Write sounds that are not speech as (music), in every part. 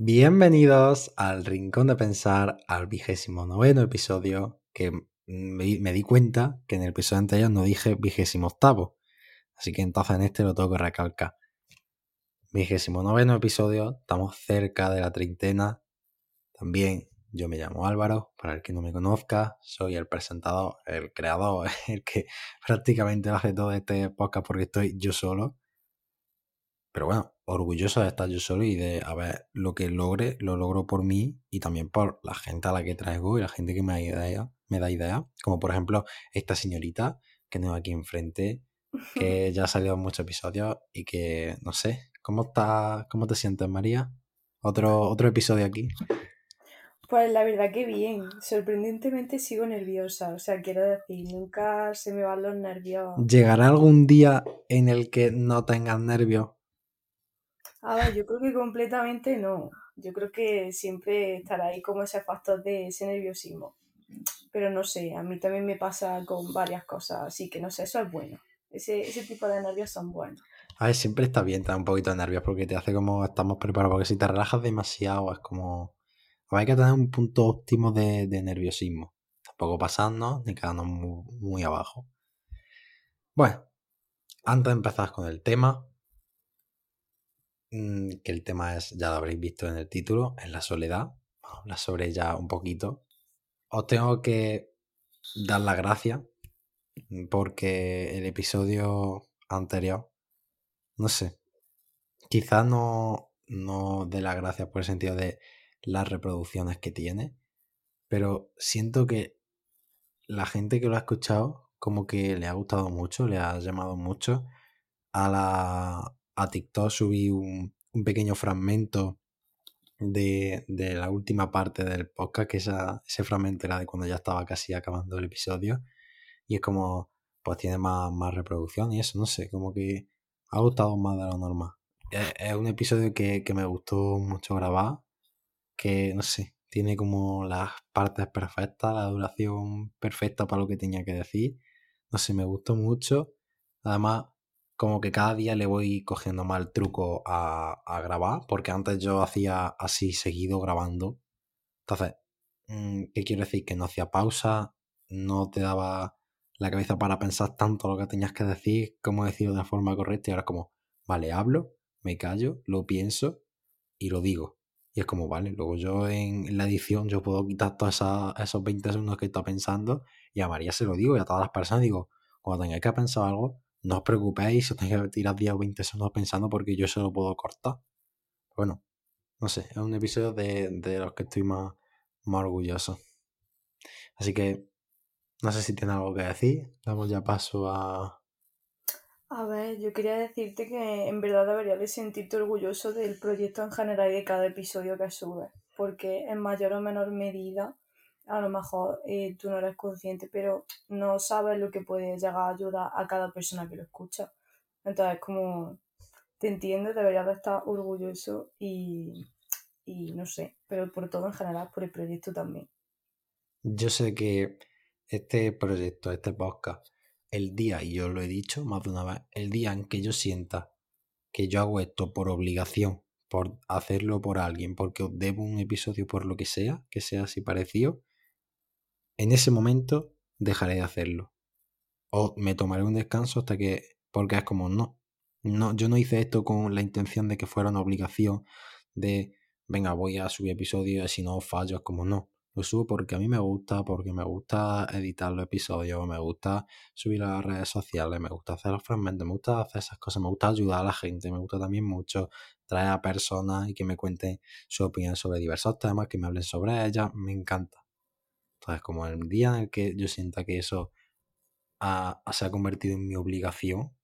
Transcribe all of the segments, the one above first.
Bienvenidos al Rincón de Pensar, al vigésimo noveno episodio, que me, di cuenta que en el episodio anterior no dije vigésimo octavo, así que entonces en este lo tengo que recalcar. Vigésimo noveno episodio, estamos cerca de la treintena. También yo me llamo Álvaro, para el que no me conozca, soy el presentador, el creador, (laughs) el que prácticamente hace todo este podcast porque estoy yo solo. Pero bueno, orgulloso de estar yo solo y de a ver lo que logre, lo logro por mí y también por la gente a la que traigo y la gente que me da idea, me da idea. Como por ejemplo esta señorita que tengo aquí enfrente, (laughs) que ya ha salido en muchos episodios y que no sé, ¿cómo está, cómo te sientes María? Otro, otro episodio aquí. Pues la verdad que bien, sorprendentemente sigo nerviosa, o sea, quiero decir, nunca se me van los nervios. ¿Llegará algún día en el que no tengas nervios? A ver, yo creo que completamente no. Yo creo que siempre estará ahí como ese factor de ese nerviosismo. Pero no sé, a mí también me pasa con varias cosas, así que no sé, eso es bueno. Ese, ese tipo de nervios son buenos. A ver, siempre está bien tener un poquito de nervios porque te hace como estamos preparados. Porque si te relajas demasiado es como. Hay que tener un punto óptimo de, nerviosismo. Tampoco pasando ni quedando muy, muy abajo. Bueno, antes de empezar con el tema, que el tema es, ya lo habréis visto en el título, es la soledad. Vamos a hablar sobre ella un poquito. Os tengo que dar las gracias mm, porque el episodio anterior, no sé, quizás no, no de las gracias por el sentido de las reproducciones que tiene, pero siento que la gente que lo ha escuchado como que le ha gustado mucho, le ha llamado mucho a la, a TikTok subí un, pequeño fragmento de, la última parte del podcast, que ese fragmento era de cuando ya estaba casi acabando el episodio. Y es como, pues tiene más, más reproducción y eso, no sé, como que ha gustado más de lo normal. Es, un episodio que, que, me gustó mucho grabar, que no sé, tiene como las partes perfectas, la duración perfecta para lo que tenía que decir. No sé, me gustó mucho. Además, como que cada día le voy cogiendo mal truco a, grabar, porque antes yo hacía así seguido grabando. Entonces, mm, ¿qué quiero decir? Que no hacía pausa, no te daba la cabeza para pensar tanto lo que tenías que decir, cómo decirlo de forma correcta, y ahora es como, vale, hablo, me callo, lo pienso y lo digo. Y es como, vale, luego yo en la edición yo puedo quitar todos esos 20 segundos que está pensando y a María se lo digo y a todas las personas digo, cuando tengáis que pensar algo, no os preocupéis, os tenéis que tirar 10 o 20 segundos pensando porque yo se lo puedo cortar. Bueno, no sé, es un episodio de, los que estoy más, más orgulloso. Así que no sé si tiene algo que decir. Damos ya paso a. A ver, yo quería decirte que en verdad deberías de sentirte orgulloso del proyecto en general y de cada episodio que subes. Porque en mayor o menor medida a lo mejor eh, tú no eres consciente, pero no sabes lo que puede llegar a ayudar a cada persona que lo escucha. Entonces, como te entiendo, deberías de estar orgulloso y, y no sé, pero por todo en general, por el proyecto también. Yo sé que este proyecto, este podcast, el día, y yo lo he dicho más de una vez, el día en que yo sienta que yo hago esto por obligación, por hacerlo por alguien, porque os debo un episodio por lo que sea, que sea así parecido, en ese momento dejaré de hacerlo. O me tomaré un descanso hasta que, porque es como, no, no, yo no hice esto con la intención de que fuera una obligación de, venga, voy a subir episodios, si no fallo, es como, no, lo subo porque a mí me gusta, porque me gusta editar los episodios, me gusta subir a las redes sociales, me gusta hacer los fragmentos, me gusta hacer esas cosas, me gusta ayudar a la gente, me gusta también mucho traer a personas y que me cuenten su opinión sobre diversos temas, que me hablen sobre ellas, me encanta. Entonces, como el día en el que yo sienta que eso se ha convertido en mi obligación,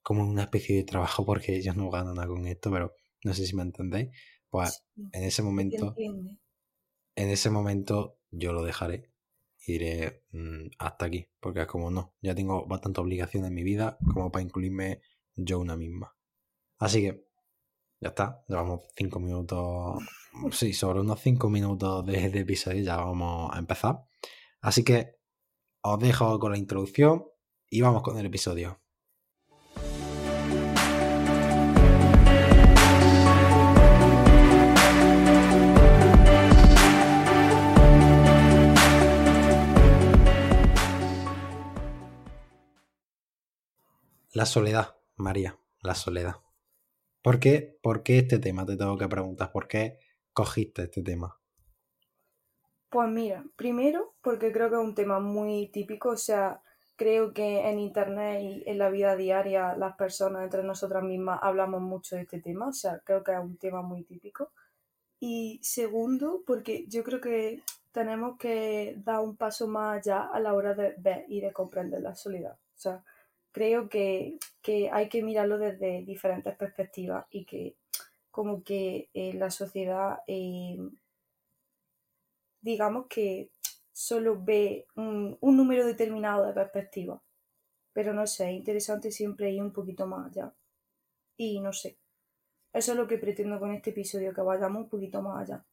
como en una especie de trabajo, porque ellos no ganan nada con esto, pero no sé si me entendéis, pues en ese momento, en ese momento yo lo dejaré y diré mm, hasta aquí, porque es como no, ya tengo bastante obligación en mi vida como para incluirme yo una misma. Así que ya está, llevamos cinco minutos, sí, sobre unos cinco minutos de, de episodio ya vamos a empezar. Así que os dejo con la introducción y vamos con el episodio. La soledad, María, la soledad. ¿Por qué? ¿Por qué este tema? Te tengo que preguntar. ¿Por qué cogiste este tema? Pues mira, primero porque creo que es un tema muy típico, o sea, creo que en internet y en la vida diaria las personas entre nosotras mismas hablamos mucho de este tema, o sea, creo que es un tema muy típico. Y segundo, porque yo creo que tenemos que dar un paso más allá a la hora de ver y de comprender la soledad. O sea, creo que, hay que mirarlo desde diferentes perspectivas y que como que eh, la sociedad, eh, digamos que solo ve un, número determinado de perspectivas. Pero no sé, es interesante siempre ir un poquito más allá. Y no sé. Eso es lo que pretendo con este episodio, que vayamos un poquito más allá.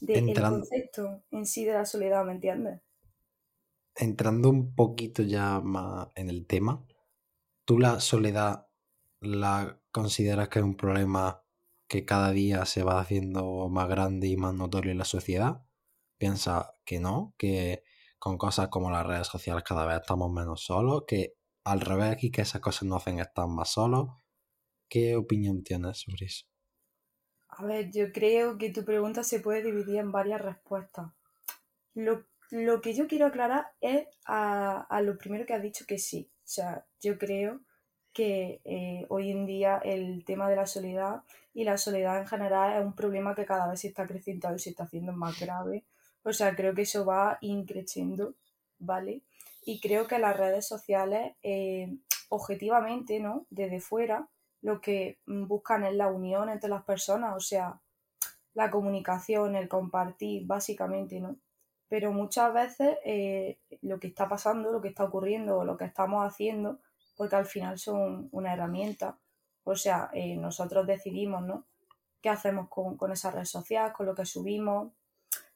Del concepto en sí de la soledad, ¿me entiendes? Entrando un poquito ya más en el tema, ¿tú la soledad la consideras que es un problema que cada día se va haciendo más grande y más notorio en la sociedad? Piensa que no, que con cosas como las redes sociales cada vez estamos menos solos, que al revés y que esas cosas no hacen estar más solos. ¿Qué opinión tienes sobre eso? A ver, yo creo que tu pregunta se puede dividir en varias respuestas. Lo, que yo quiero aclarar es a, lo primero que has dicho que sí. O sea, yo creo que eh, hoy en día el tema de la soledad y la soledad en general es un problema que cada vez se está creciendo y se está haciendo más grave o sea, creo que eso va increciendo, ¿vale? Y creo que las redes sociales, eh, objetivamente, ¿no? Desde fuera, lo que buscan es la unión entre las personas, o sea, la comunicación, el compartir, básicamente, ¿no? Pero muchas veces eh, lo que está pasando, lo que está ocurriendo o lo que estamos haciendo, porque al final son una herramienta, o sea, eh, nosotros decidimos, ¿no? ¿Qué hacemos con, con esa red social, con lo que subimos?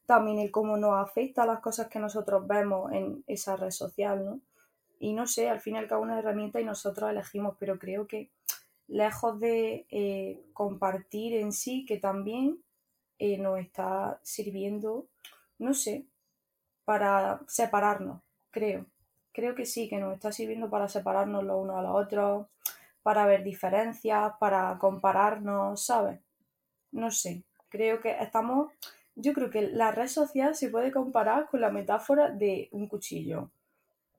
También el cómo nos afecta las cosas que nosotros vemos en esa red social, ¿no? Y no sé, al fin y al cabo una herramienta y nosotros elegimos, pero creo que lejos de eh, compartir en sí, que también eh, nos está sirviendo, no sé, para separarnos, creo. Creo que sí, que nos está sirviendo para separarnos los unos a los otros, para ver diferencias, para compararnos, ¿sabes? No sé, creo que estamos yo creo que la red social se puede comparar con la metáfora de un cuchillo,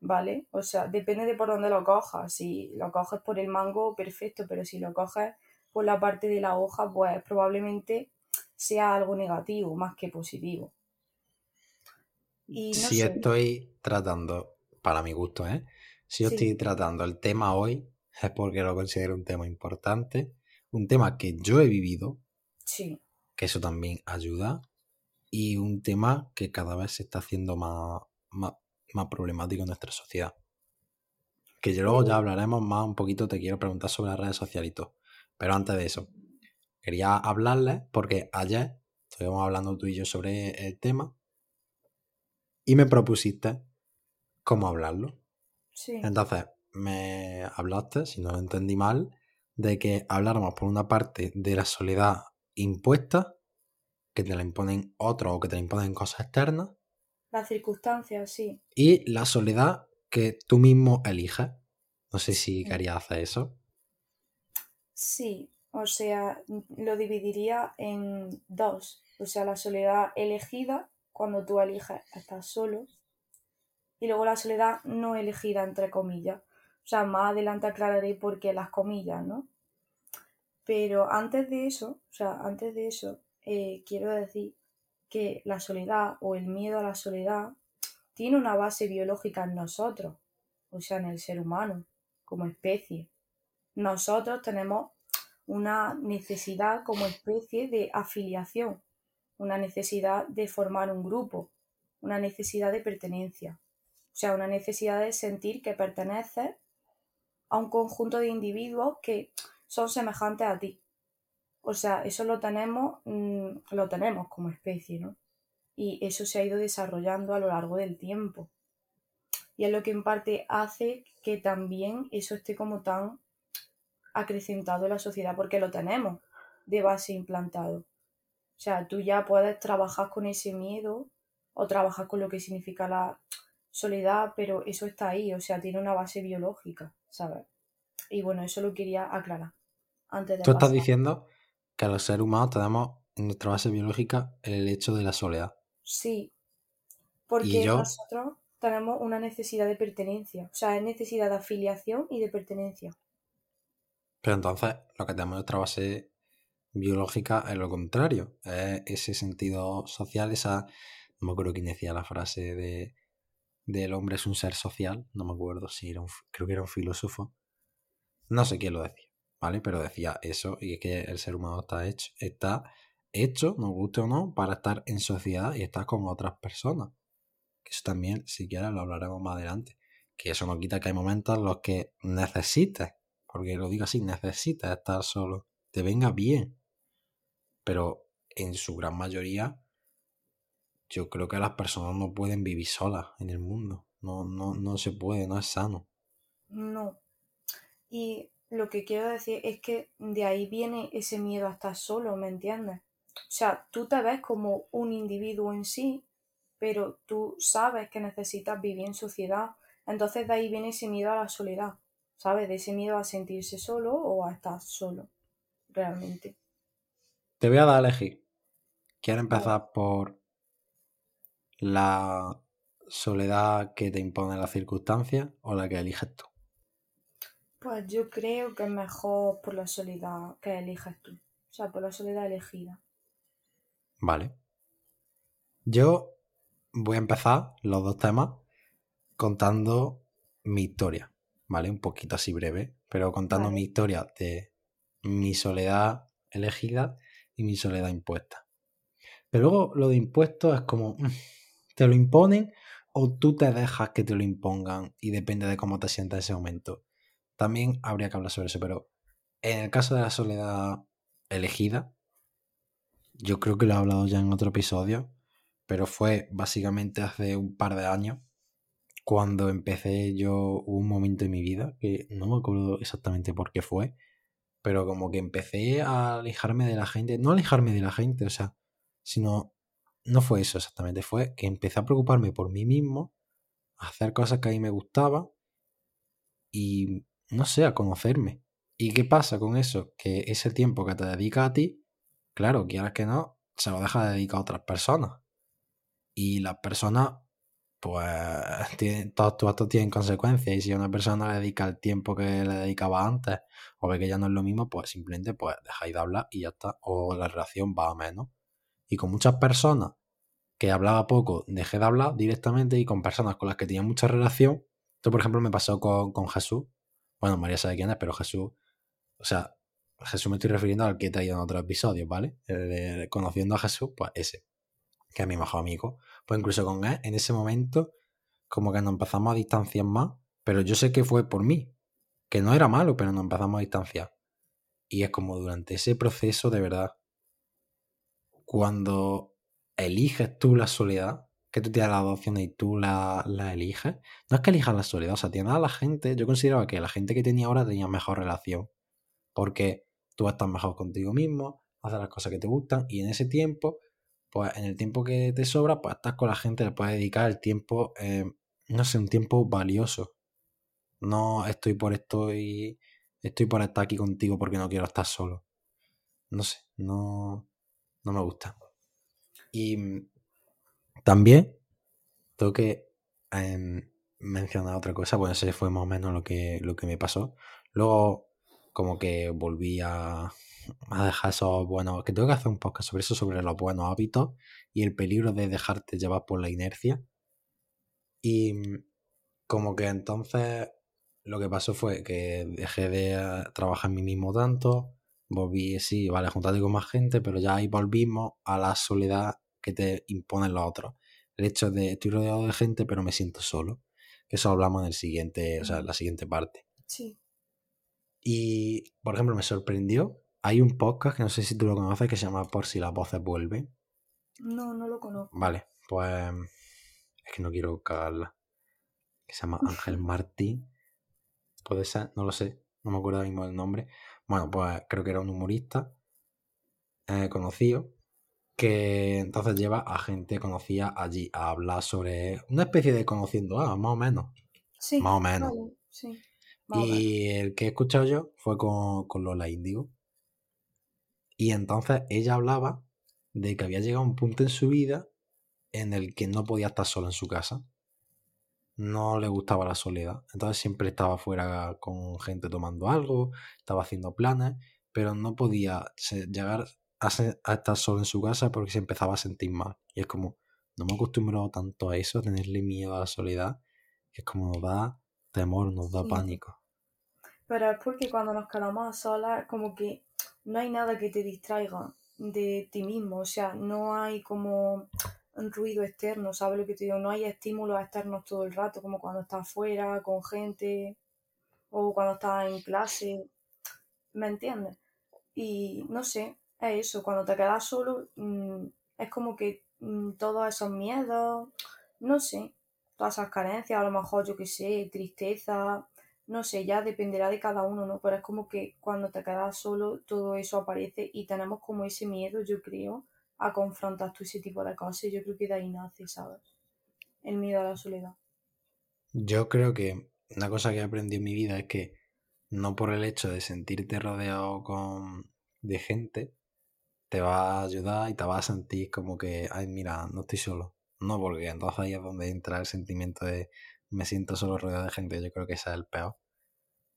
¿vale? O sea, depende de por dónde lo cojas. Si lo coges por el mango, perfecto, pero si lo coges por la parte de la hoja, pues probablemente sea algo negativo más que positivo. Y si estoy tratando, para mi gusto, ¿eh? Si yo estoy tratando el tema hoy, es porque lo considero un tema importante, un tema que yo he vivido, sí. que eso también ayuda, y un tema que cada vez se está haciendo más, más, problemático en nuestra sociedad. Que yo luego ya hablaremos más un poquito, te quiero preguntar sobre las redes sociales y todo. Pero antes de eso, quería hablarles porque ayer estuvimos hablando tú y yo sobre el tema y me propusiste cómo hablarlo. Sí. Entonces, me hablaste, si no lo entendí mal, de que habláramos por una parte de la soledad impuesta que te la imponen otros o que te la imponen cosas externas. Las circunstancias, sí. Y la soledad que tú mismo eliges. No sé si querías hacer eso. Sí, o sea, lo dividiría en dos. O sea, la soledad elegida, cuando tú eliges estar solo. Y luego la soledad no elegida, entre comillas. O sea, más adelante aclararé por qué las comillas, ¿no? Pero antes de eso, o sea, antes de eso, eh, quiero decir que la soledad o el miedo a la soledad tiene una base biológica en nosotros, o sea, en el ser humano, como especie. Nosotros tenemos una necesidad como especie de afiliación, una necesidad de formar un grupo, una necesidad de pertenencia, o sea, una necesidad de sentir que perteneces a un conjunto de individuos que son semejantes a ti. O sea, eso lo tenemos, mm, lo tenemos como especie, ¿no? Y eso se ha ido desarrollando a lo largo del tiempo. Y es lo que en parte hace que también eso esté como tan acrecentado en la sociedad, porque lo tenemos de base implantado. O sea, tú ya puedes trabajar con ese miedo o trabajar con lo que significa la soledad, pero eso está ahí, o sea, tiene una base biológica, ¿sabes? Y bueno, eso lo quería aclarar antes de Tú estás pasar. diciendo que los seres humanos tenemos en nuestra base biológica el hecho de la soledad. Sí, porque yo- nosotros tenemos una necesidad de pertenencia, o sea, es necesidad de afiliación y de pertenencia. Pero entonces lo que tenemos en nuestra base biológica es lo contrario. Es ese sentido social, esa... No me acuerdo quién decía la frase de del hombre es un ser social. No me acuerdo si era un... Creo que era un filósofo. No sé quién lo decía, ¿vale? Pero decía eso y es que el ser humano está hecho, está hecho, nos guste o no, para estar en sociedad y estar con otras personas. Que eso también, si quieres, lo hablaremos más adelante. Que eso no quita que hay momentos en los que necesites, porque lo digo así, necesitas estar solo, te venga bien. Pero en su gran mayoría, yo creo que las personas no pueden vivir solas en el mundo. No, no, no se puede, no es sano. No. Y lo que quiero decir es que de ahí viene ese miedo a estar solo, ¿me entiendes? O sea, tú te ves como un individuo en sí, pero tú sabes que necesitas vivir en sociedad. Entonces de ahí viene ese miedo a la soledad, ¿sabes? De ese miedo a sentirse solo o a estar solo, realmente. Te voy a dar a elegir. ¿Quieres empezar por la soledad que te impone las circunstancias o la que eliges tú? Pues yo creo que es mejor por la soledad que eliges tú. O sea, por la soledad elegida. Vale. Yo voy a empezar los dos temas contando mi historia, ¿vale? Un poquito así breve, pero contando Vale. mi historia de mi soledad elegida y mi soledad impuesta. Pero luego lo de impuesto es como, mm, ¿te lo imponen o tú te dejas que te lo impongan y depende de cómo te sientas en ese momento? También habría que hablar sobre eso, pero en el caso de la soledad elegida, yo creo que lo he hablado ya en otro episodio, pero fue básicamente hace un par de años cuando empecé yo un momento en mi vida que no me acuerdo exactamente por qué fue, pero como que empecé a alejarme de la gente, no alejarme de la gente, o sea, sino no fue eso exactamente, fue que empecé a preocuparme por mí mismo, a hacer cosas que a mí me gustaban y no sé, a conocerme. ¿Y qué pasa con eso? Que ese tiempo que te dedica a ti, claro, quieras que no, se lo deja de dedicar a otras personas. Y las personas, pues, tienen, todos tus actos tienen consecuencias. Y si una persona le dedica el tiempo que le dedicaba antes, o ve que ya no es lo mismo, pues simplemente pues dejáis de hablar y ya está. O la relación va a menos. Y con muchas personas que hablaba poco, dejé de hablar directamente. Y con personas con las que tenía mucha relación, esto por ejemplo me pasó con, con Jesús. Bueno, María sabe quién es, pero Jesús, o sea, Jesús me estoy refiriendo al que te ha ido en otros episodios, ¿vale? Conociendo a Jesús, pues ese, que es mi mejor amigo. Pues incluso con él, en ese momento, como que nos empezamos a distanciar más, pero yo sé que fue por mí, que no era malo, pero nos empezamos a distanciar. Y es como durante ese proceso, de verdad, cuando eliges tú la soledad, que tú tienes las dos opciones y tú la, la eliges, no es que elijas la soledad, o sea, tienes a la gente, yo consideraba que la gente que tenía ahora tenía mejor relación, porque tú estás mejor contigo mismo, haces las cosas que te gustan y en ese tiempo, pues en el tiempo que te sobra, pues estás con la gente, le puedes dedicar el tiempo, eh, no sé, un tiempo valioso. No estoy por esto y estoy por estar aquí contigo porque no quiero estar solo. No sé, no, no me gusta. Y mm, también tengo que em, mencionar otra cosa, bueno, ese fue más o menos lo que, lo que me pasó. Luego, como que volví a, dejar esos buenos, que tengo que hacer un podcast sobre eso, sobre los buenos hábitos y el peligro de dejarte llevar por la inercia. Y mm, como que entonces lo que pasó fue que dejé de eh, trabajar en mí mismo tanto, volví, sí, vale, juntarte con más gente, pero ya ahí volvimos a la soledad que te imponen los otros. El hecho de estoy rodeado de gente, pero me siento solo. Que eso hablamos en el siguiente, o sea, en la siguiente parte. Sí. Y, por ejemplo, me sorprendió. Hay un podcast que no sé si tú lo conoces que se llama Por si las voces vuelven. No, no lo conozco. Vale, pues es que no quiero cagarla. Que se llama (laughs) Ángel Martín. Puede ser, no lo sé, no me acuerdo ahora mismo del nombre. Bueno, pues creo que era un humorista eh, conocido que entonces lleva a gente conocida allí a hablar sobre una especie de conociendo a más o menos. Sí. Más o menos. vale, sí. Y el que he escuchado yo fue con, con Lola Índigo. Y entonces ella hablaba de que había llegado a un punto en su vida en el que no podía estar sola en su casa. No le gustaba la soledad. Entonces siempre estaba fuera con gente tomando algo, estaba haciendo planes, pero no podía llegar a, estar solo en su casa porque se empezaba a sentir mal. Y es como, no me he acostumbrado tanto a eso, a tenerle miedo a la soledad, que es como nos da temor, nos da pánico. Pero es porque cuando nos quedamos a solas, como que no hay nada que te distraiga de ti mismo, o sea, no hay como un ruido externo, ¿sabes lo que te digo? No hay estímulos externos todo el rato, como cuando estás fuera, con gente, o cuando estás en clase, ¿me entiendes? Y no sé, es eso, cuando te quedas solo, mm, es como que mm, todos esos miedos, no sé, todas esas carencias, a lo mejor yo qué sé, tristeza, no sé, ya dependerá de cada uno, ¿no? Pero es como que cuando te quedas solo, todo eso aparece y tenemos como ese miedo, yo creo, a confrontar todo ese tipo de cosas. Yo creo que de ahí nace, ¿sabes? El miedo a la soledad. Yo creo que una cosa que he aprendido en mi vida es que no por el hecho de sentirte rodeado con de gente te va a ayudar y te va a sentir como que, ay, mira, no estoy solo. No, porque entonces ahí es donde entra el sentimiento de me siento solo rodeado de gente. Yo creo que ese es el peor.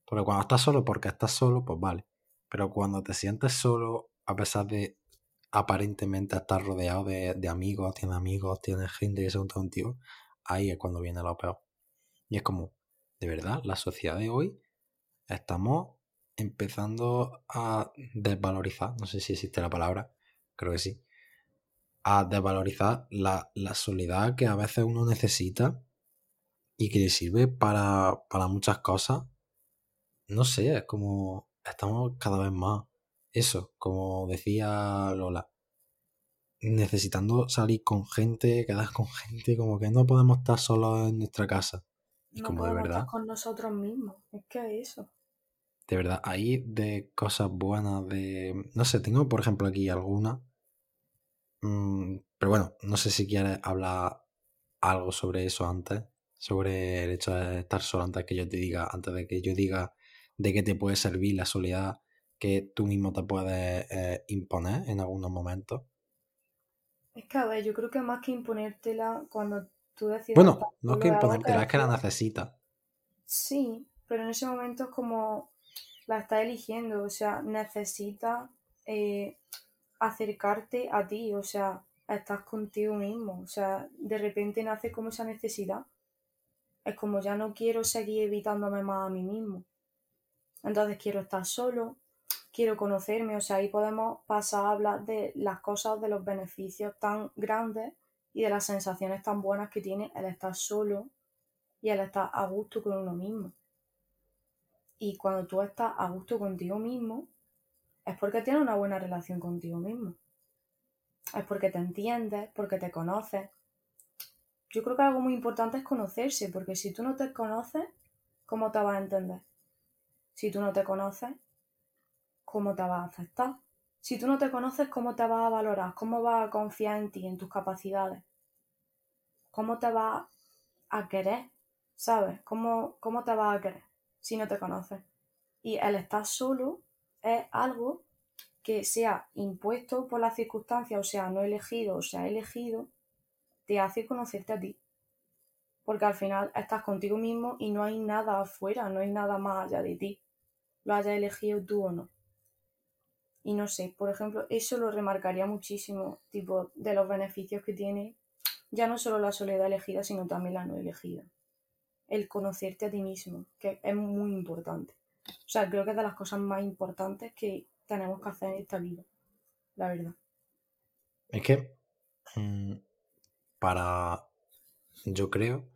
Porque cuando estás solo, porque estás solo, pues vale. Pero cuando te sientes solo, a pesar de aparentemente estar rodeado de, amigos, tienes amigos, tienes gente que se junta contigo, ahí es cuando viene lo peor. Y es como, de verdad, la sociedad de hoy estamos empezando a desvalorizar, no sé si existe la palabra, creo que sí, a desvalorizar la, soledad que a veces uno necesita y que le sirve para, para muchas cosas. No sé, es como estamos cada vez más eso, como decía Lola, necesitando salir con gente, quedar con gente, como que no podemos estar solos en nuestra casa. Y como de verdad. Estar con nosotros mismos, es que eso. De verdad, ahí de cosas buenas, de. No sé, tengo por ejemplo aquí alguna. Mm, pero bueno, no sé si quieres hablar algo sobre eso antes. Sobre el hecho de estar solo antes que yo te diga, antes de que yo diga de qué te puede servir la soledad que tú mismo te puedes eh, imponer en algunos momentos. Es que, a ver, yo creo que más que imponértela, cuando tú decides... Bueno, no es que imponértela, es que la necesitas. Sí, pero en ese momento es como la estás eligiendo, o sea, necesitas eh, acercarte a ti, o sea, estás contigo mismo, o sea, de repente nace como esa necesidad. Es como ya no quiero seguir evitándome más a mí mismo. Entonces quiero estar solo, quiero conocerme, o sea, ahí podemos pasar a hablar de las cosas, de los beneficios tan grandes y de las sensaciones tan buenas que tiene el estar solo y el estar a gusto con uno mismo. Y cuando tú estás a gusto contigo mismo, es porque tienes una buena relación contigo mismo. Es porque te entiendes, porque te conoces. Yo creo que algo muy importante es conocerse, porque si tú no te conoces, ¿cómo te vas a entender? Si tú no te conoces, ¿cómo te vas a aceptar? Si tú no te conoces, ¿cómo te vas a valorar? ¿Cómo vas a confiar en ti, en tus capacidades? ¿Cómo te vas a querer? ¿Sabes? ¿Cómo, cómo te vas a querer si no te conoces? Y el estar solo es algo que sea impuesto por las circunstancias, o sea, no elegido, o sea, elegido, te hace conocerte a ti. Porque al final estás contigo mismo y no hay nada afuera, no hay nada más allá de ti. Lo hayas elegido tú o no. Y no sé, por ejemplo, eso lo remarcaría muchísimo, tipo, de los beneficios que tiene ya no solo la soledad elegida, sino también la no elegida. El conocerte a ti mismo, que es muy importante. O sea, creo que es de las cosas más importantes que tenemos que hacer en esta vida, la verdad. Es que, mm, para, yo creo,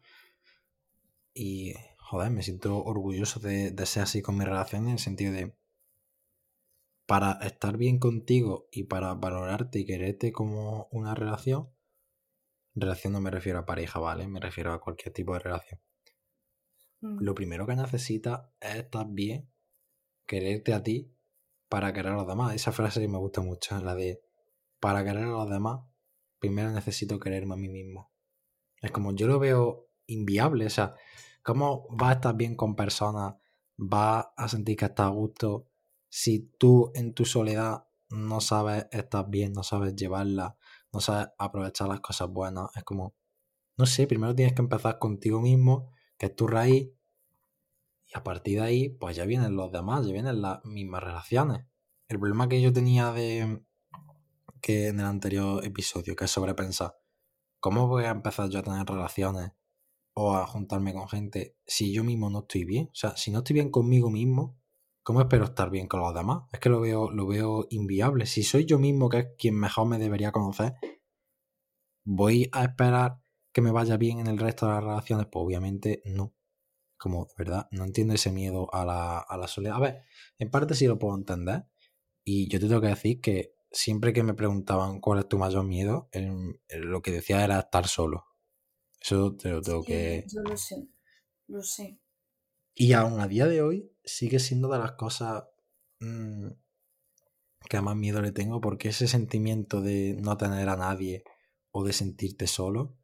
y joder, me siento orgulloso de, de ser así con mi relación en el sentido de para estar bien contigo y para valorarte y quererte como una relación, relación no me refiero a pareja, ¿vale? Me refiero a cualquier tipo de relación. Mm. Lo primero que necesitas es estar bien, quererte a ti para querer a los demás. Esa frase me gusta mucho, la de para querer a los demás, primero necesito quererme a mí mismo. Es como yo lo veo inviable, o sea, ¿cómo vas a estar bien con personas vas a sentir que estás a gusto si tú en tu soledad no sabes estar bien, no sabes llevarla, no sabes aprovechar las cosas buenas. Es como, no sé, primero tienes que empezar contigo mismo, es tu raíz, y a partir de ahí, pues ya vienen los demás, ya vienen las mismas relaciones. El problema que yo tenía de que en el anterior episodio, que es sobrepensar, ¿cómo voy a empezar yo a tener relaciones o a juntarme con gente si yo mismo no estoy bien? O sea, si no estoy bien conmigo mismo, ¿cómo espero estar bien con los demás? Es que lo veo, lo veo inviable. Si soy yo mismo, que es quien mejor me debería conocer, ¿voy a esperar que me vaya bien en el resto de las relaciones? Pues obviamente no. Como, ¿verdad? No entiendo ese miedo a la, a la soledad. A ver, en parte sí lo puedo entender. Y yo te tengo que decir que siempre que me preguntaban cuál es tu mayor miedo, lo que decía era estar solo. Eso te lo tengo que... Yo lo sé, lo sé. Y aún a día de hoy sigue siendo de las cosas mm, que a más miedo le tengo porque ese sentimiento de no tener a nadie o de sentirte solo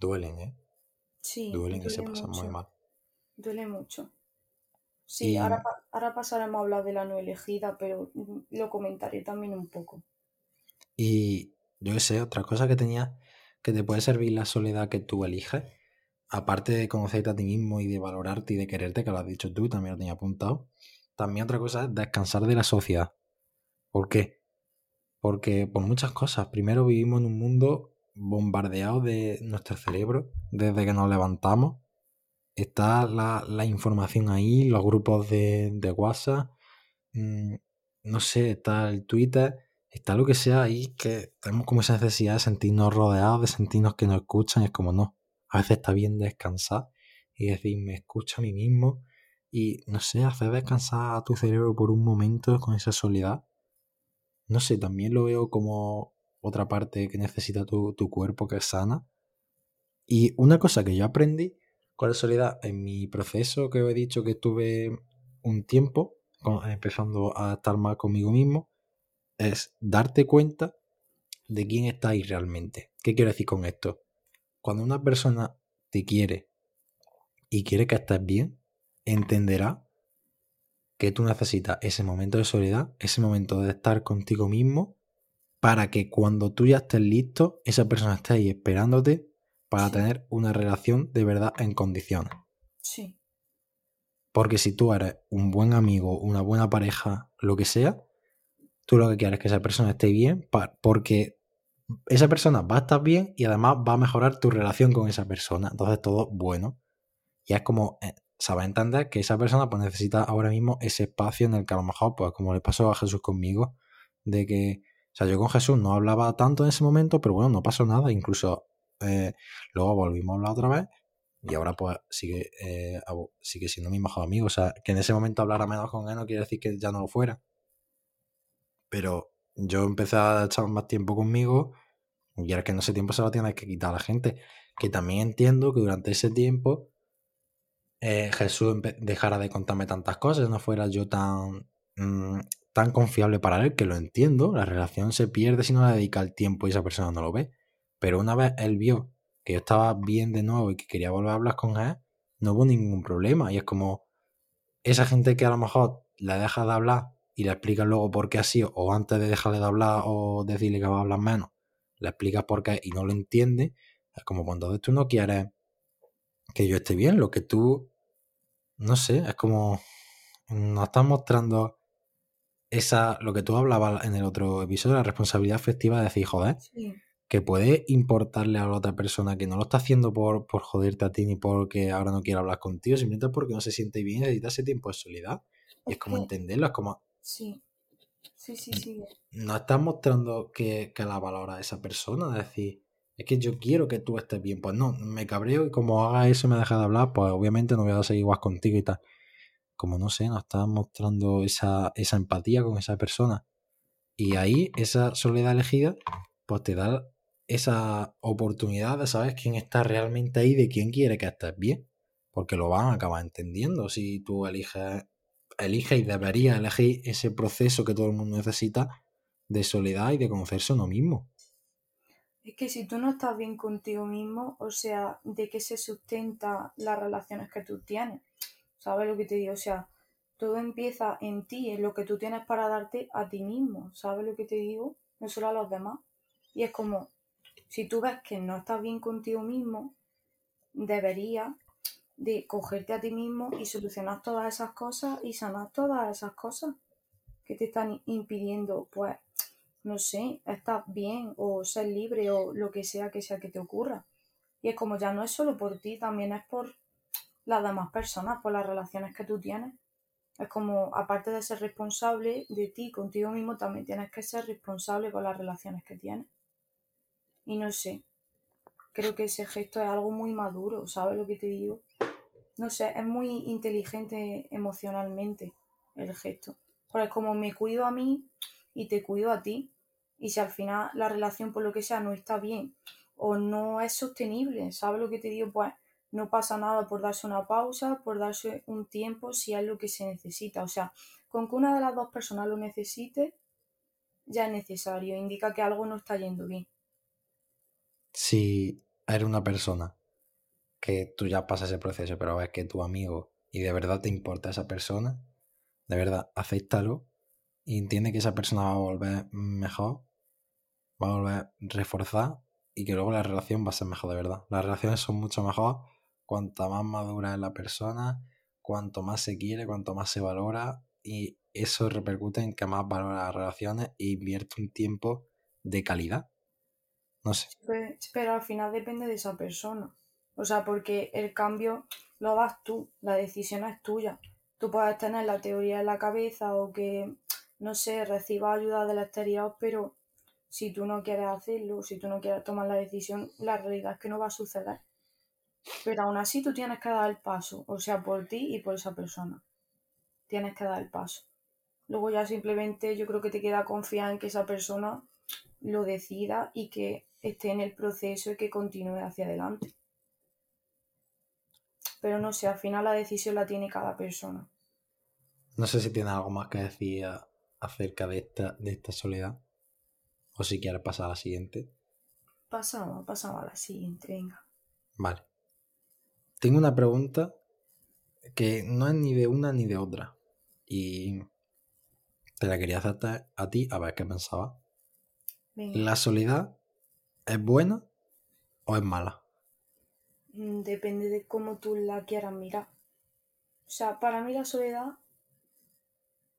duelen, ¿eh? Sí. Duelen y se pasan muy mal. Duele mucho. Sí, ahora, ahora pasaremos a hablar de la no elegida, pero mm, lo comentaré también un poco. Y yo sé, otra cosa que tenía que te puede servir la soledad que tú eliges aparte de conocerte a ti mismo y de valorarte y de quererte, que lo has dicho tú, también lo tenía apuntado, también otra cosa es descansar de la sociedad. ¿Por qué? Porque por muchas cosas. Primero vivimos en un mundo bombardeado de nuestro cerebro desde que nos levantamos. Está la, información ahí, los grupos de, de WhatsApp, mm, no sé, está el Twitter, está lo que sea ahí que tenemos como esa necesidad de sentirnos rodeados, de sentirnos que nos escuchan y es como no a veces está bien descansar y decir, me escucho a mí mismo y, no sé, hacer descansar a tu cerebro por un momento con esa soledad. No sé, también lo veo como otra parte que necesita tu, cuerpo que es sana. Y una cosa que yo aprendí con la soledad en mi proceso que he dicho que tuve un tiempo empezando a estar más conmigo mismo es darte cuenta de quién estáis realmente. ¿Qué quiero decir con esto? Cuando una persona te quiere y quiere que estés bien, entenderá que tú necesitas ese momento de soledad, ese momento de estar contigo mismo, para que cuando tú ya estés listo, esa persona esté ahí esperándote para tener una relación de verdad en condiciones. Sí. Porque si tú eres un buen amigo, una buena pareja, lo que sea, tú lo que quieres es que esa persona esté bien, porque esa persona va a estar bien y además va a mejorar tu relación con esa persona. Entonces todo bueno. Y es como, eh, sabes entender que esa persona pues necesita ahora mismo ese espacio en el que a lo mejor, pues como le pasó a Jesús conmigo, de que, o sea, yo con Jesús no hablaba tanto en ese momento, pero bueno, no pasó nada. Incluso eh, luego volvimos a hablar otra vez y ahora pues sigue, eh, sigue siendo mi mejor amigo. O sea, que en ese momento hablara menos con él no quiere decir que ya no lo fuera. Pero yo empecé a echar más tiempo conmigo y ahora que en ese tiempo se lo tienes que quitar a la gente. Que también entiendo que durante ese tiempo eh, Jesús dejara de contarme tantas cosas, no fuera yo tan, mm, tan confiable para él, que lo entiendo. La relación se pierde si no le dedica el tiempo y esa persona no lo ve. Pero una vez él vio que yo estaba bien de nuevo y que quería volver a hablar con él, no hubo ningún problema. Y es como esa gente que a lo mejor le deja de hablar y le explica luego por qué así, o antes de dejarle de hablar o decirle que va a hablar menos, le explicas por qué y no lo entiende, es como cuando tú no quieres que yo esté bien, lo que tú, no sé, es como nos estás mostrando esa, lo que tú hablabas en el otro episodio, la responsabilidad afectiva de decir, joder, que puede importarle a la otra persona que no lo está haciendo por, por joderte a ti ni porque ahora no quiere hablar contigo, simplemente porque no se siente bien y necesita ese tiempo de soledad. y es como entenderlo, es como... Sí. Sí, sí, sí. No estás mostrando que, la valora esa persona, es decir, es que yo quiero que tú estés bien. Pues no, me cabreo y como haga eso y me deja de hablar, pues obviamente no voy a seguir igual contigo y tal. Como no sé, no estás mostrando esa, esa empatía con esa persona. Y ahí, esa soledad elegida, pues te da esa oportunidad de saber quién está realmente ahí, de quién quiere que estés bien. Porque lo van a acabar entendiendo si tú eliges elige y debería elegir ese proceso que todo el mundo necesita de soledad y de conocerse uno mismo. Es que si tú no estás bien contigo mismo, o sea, ¿de qué se sustenta las relaciones que tú tienes? ¿Sabes lo que te digo? O sea, todo empieza en ti, en lo que tú tienes para darte a ti mismo. ¿Sabes lo que te digo? No solo a los demás. Y es como, si tú ves que no estás bien contigo mismo, deberías de cogerte a ti mismo y solucionar todas esas cosas y sanar todas esas cosas que te están impidiendo, pues, no sé, estar bien o ser libre o lo que sea que sea que te ocurra. Y es como ya no es solo por ti, también es por las demás personas, por las relaciones que tú tienes. Es como, aparte de ser responsable de ti contigo mismo, también tienes que ser responsable con las relaciones que tienes. Y no sé, creo que ese gesto es algo muy maduro, ¿sabes lo que te digo? No sé, es muy inteligente emocionalmente el gesto. Porque es como me cuido a mí y te cuido a ti. Y si al final la relación por lo que sea no está bien o no es sostenible, ¿sabes lo que te digo? Pues no pasa nada por darse una pausa, por darse un tiempo si es lo que se necesita. O sea, con que una de las dos personas lo necesite, ya es necesario, indica que algo no está yendo bien. Si eres una persona que tú ya pasas ese proceso, pero ves que tu amigo y de verdad te importa esa persona, de verdad, acéptalo y entiende que esa persona va a volver mejor, va a volver reforzada y que luego la relación va a ser mejor de verdad. Las relaciones son mucho mejor cuanto más madura es la persona, cuanto más se quiere, cuanto más se valora y eso repercute en que más valora las relaciones e invierte un tiempo de calidad. No sé. Pero, al final depende de esa persona. O sea, porque el cambio lo das tú, la decisión es tuya. Tú puedes tener la teoría en la cabeza o que, no sé, reciba ayuda del exterior, pero si tú no quieres hacerlo, si tú no quieres tomar la decisión, la realidad es que no va a suceder. Pero aún así tú tienes que dar el paso, o sea, por ti y por esa persona. Tienes que dar el paso. Luego ya simplemente yo creo que te queda confiar en que esa persona lo decida y que esté en el proceso y que continúe hacia adelante. Pero no sé, al final la decisión la tiene cada persona. No sé si tiene algo más que decir acerca de esta, de esta soledad. O si quieres pasar a la siguiente. Pasamos, pasamos a la siguiente, venga. Vale. Tengo una pregunta que no es ni de una ni de otra. Y te la quería hacer a ti a ver qué pensaba. ¿La soledad es buena o es mala? Mm, depende de cómo tú la quieras mirar. O sea, para mí la soledad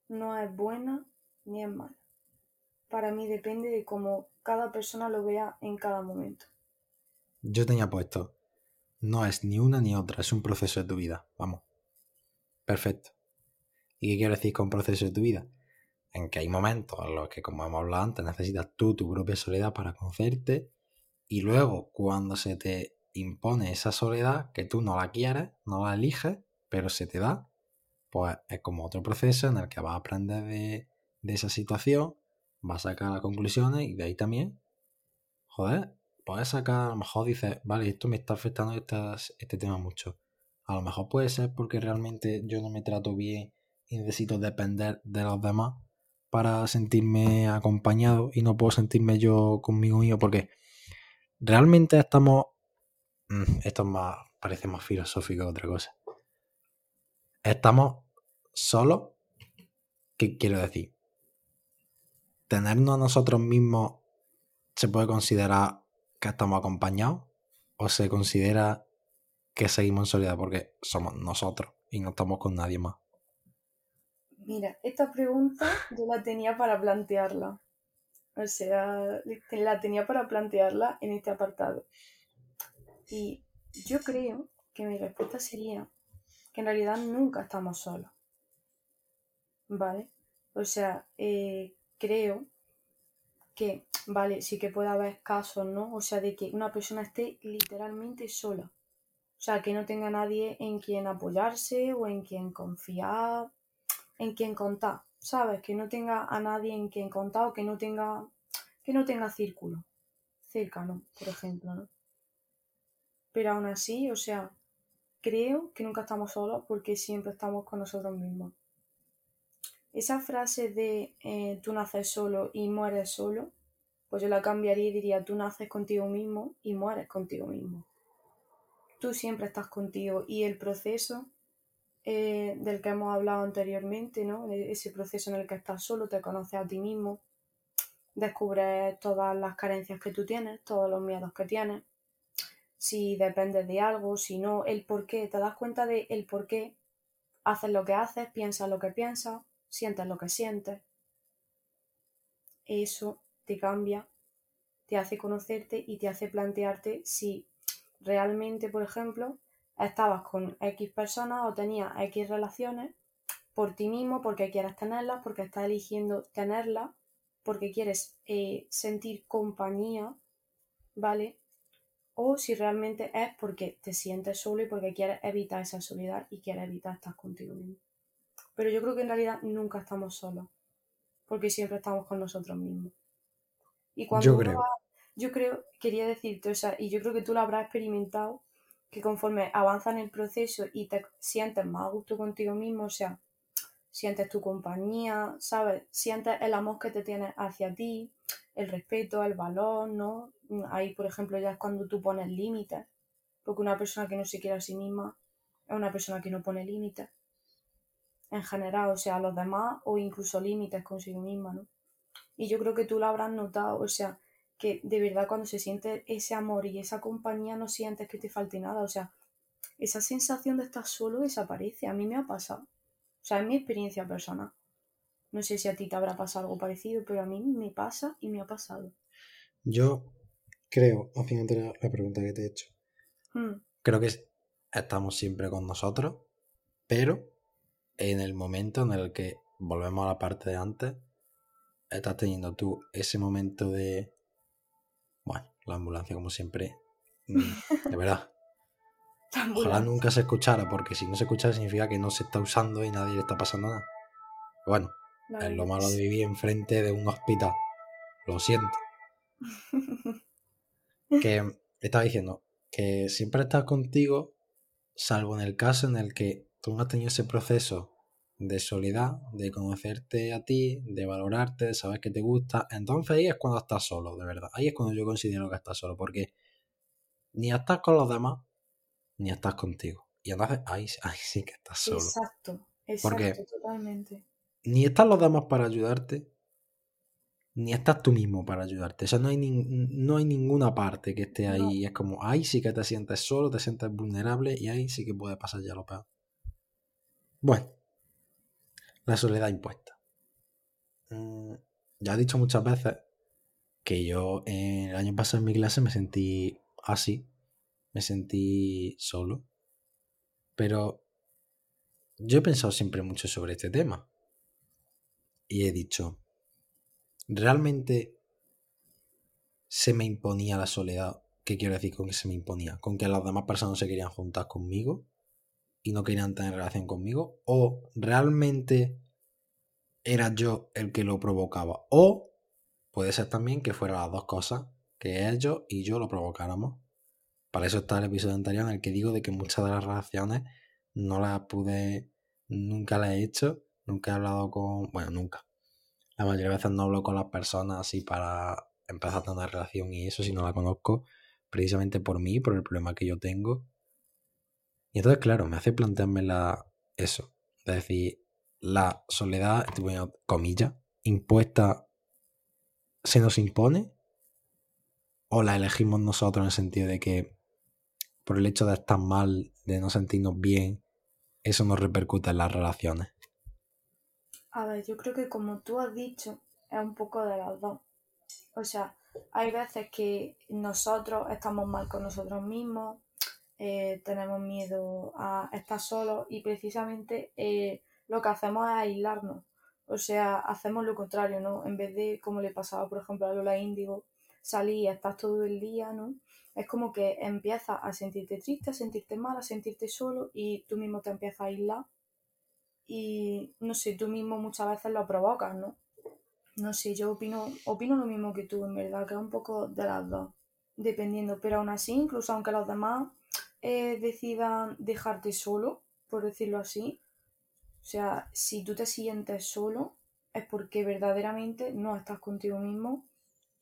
no es buena ni es mala. Para mí depende de cómo cada persona lo vea en cada momento. Yo tenía puesto no es ni una ni otra, es un proceso de tu vida. Vamos. Perfecto. ¿Y qué quiero decir con proceso de tu vida? En que hay momentos en los que, como hemos hablado antes, necesitas tú tu propia soledad para conocerte y luego cuando se te impone esa soledad, que tú no la quieres, no la eliges, pero se te da, pues es como otro proceso en el que vas a aprender de, de esa situación, vas a sacar las conclusiones y de ahí también, joder, puedes sacar, a lo mejor dices, vale, esto me está afectando este tema mucho. A lo mejor puede ser porque realmente yo no me trato bien y necesito depender de los demás para sentirme acompañado y no puedo sentirme yo conmigo mío porque realmente estamos... Mm, esto más, parece más filosófico que otra cosa. Estamos solos. ¿Qué quiero decir? Tenernos a nosotros mismos se puede considerar que estamos acompañados o se considera que seguimos en soledad porque somos nosotros y no estamos con nadie más? Mira, esta pregunta yo la tenía para plantearla. O sea, la tenía para plantearla en este apartado. Y yo creo que mi respuesta sería que en realidad nunca estamos solos. ¿Vale? O sea, eh, creo que, vale, sí que puede haber casos, ¿no? O sea, de que una persona esté literalmente sola. O sea, que no tenga nadie en quien apoyarse o en quien confiar, en quien contar, ¿sabes? Que no tenga a nadie en quien contar o que no tenga, que no tenga círculo cercano, por ejemplo, ¿no? Pero aún así, o sea, creo que nunca estamos solos porque siempre estamos con nosotros mismos esa frase de eh, tú naces solo y mueres solo, pues yo la cambiaría y diría, tú naces contigo mismo y mueres contigo mismo. Tú siempre estás contigo y el proceso eh, del que hemos hablado anteriormente, ¿no? Ese proceso en el que estás solo, te conoces a ti mismo, descubres todas las carencias que tú tienes, todos los miedos que tienes, si dependes de algo, si no, el por qué, te das cuenta de el por qué haces lo que haces, piensas lo que piensas, sientes lo que sientes. Eso te cambia, te hace conocerte y te hace plantearte si realmente, por ejemplo, estabas con X personas o tenías X relaciones por ti mismo, porque quieres tenerlas, porque estás eligiendo tenerlas, porque quieres eh, sentir compañía, ¿vale? O si realmente es porque te sientes solo y porque quieres evitar esa soledad y quieres evitar estar contigo mismo. Pero yo creo que en realidad nunca estamos solos, porque siempre estamos con nosotros mismos. Y cuando yo creo. yo creo, quería decirte, o sea, y yo creo que tú lo habrás experimentado, que conforme avanza en el proceso y te sientes más a gusto contigo mismo, o sea, sientes tu compañía, ¿sabes? Sientes el amor que te tienes hacia ti, el respeto, el valor, ¿no? Ahí, por ejemplo, ya es cuando tú pones límites, porque una persona que no se quiere a sí misma es una persona que no pone límites. En general, o sea, los demás o incluso límites consigo misma, ¿no? Y yo creo que tú lo habrás notado, o sea, que de verdad cuando se siente ese amor y esa compañía no sientes que te falte nada, o sea, esa sensación de estar solo desaparece, a mí me ha pasado, o sea, es mi experiencia personal. No sé si a ti te habrá pasado algo parecido, pero a mí me pasa y me ha pasado. Yo creo, haciéndote la, la pregunta que te he hecho, Hmm, creo que estamos siempre con nosotros, pero en el momento en el que volvemos a la parte de antes, estás teniendo tú ese momento de bueno, la ambulancia, como siempre. mm, De verdad. (laughs) Ojalá nunca se escuchara, porque si no se escuchara significa que no se está usando y nadie le está pasando nada. Bueno, es lo malo de vivir enfrente de un hospital. Lo siento. (laughs) Que estaba diciendo que siempre estás contigo, salvo en el caso en el que tú no has tenido ese proceso de soledad, de conocerte a ti, de valorarte, de saber que te gusta. Entonces ahí es cuando estás solo, de verdad. Ahí es cuando yo considero que estás solo, porque ni estás con los demás, ni estás contigo. Y entonces ahí, ahí sí que estás solo. Exacto, Porque- exacto, totalmente. Ni están los demás para ayudarte, ni estás tú mismo para ayudarte. O sea, no hay, no hay ninguna parte que esté ahí. No. Es como, ahí sí que te sientes solo, te sientes vulnerable y ahí sí que puede pasar ya lo peor. Bueno, la soledad impuesta. Mm, ya he dicho muchas veces que yo eh, el año pasado en mi clase me sentí así, me sentí solo. Pero yo he pensado siempre mucho sobre este tema. Y he dicho, ¿realmente se me imponía la soledad? ¿Qué quiero decir con que se me imponía? ¿Con que las demás personas se querían juntar conmigo y no querían tener relación conmigo? ¿O realmente era yo el que lo provocaba? O puede ser también que fueran las dos cosas, que ellos y yo lo provocáramos. Para eso está el episodio anterior en el que digo de que muchas de las relaciones no las pude, nunca las he hecho, nunca he hablado con, bueno, nunca. La mayoría de veces no hablo con las personas así para empezar a tener relación y eso si no la conozco, precisamente por mí, por el problema que yo tengo. Y entonces, claro, me hace plantearme la, eso, es decir, la soledad, comillas, impuesta, se nos impone o la elegimos nosotros en el sentido de que por el hecho de estar mal, de no sentirnos bien, eso nos repercute en las relaciones. A ver, yo creo que como tú has dicho, es un poco de las dos. O sea, hay veces que nosotros estamos mal con nosotros mismos, eh, tenemos miedo a estar solos y precisamente eh, lo que hacemos es aislarnos. O sea, hacemos lo contrario, ¿no? En vez de, como le pasaba, por ejemplo, a Lola Índigo, salir y estás todo el día, ¿no? Es como que empiezas a sentirte triste, a sentirte mal, a sentirte solo y tú mismo te empiezas a aislar y no sé, tú mismo muchas veces lo provocas, ¿no? No sé, yo opino, opino lo mismo que tú, en verdad, que es un poco de las dos, dependiendo, pero aún así, incluso aunque los demás eh, decidan dejarte solo, por decirlo así, o sea, si tú te sientes solo, es porque verdaderamente no estás contigo mismo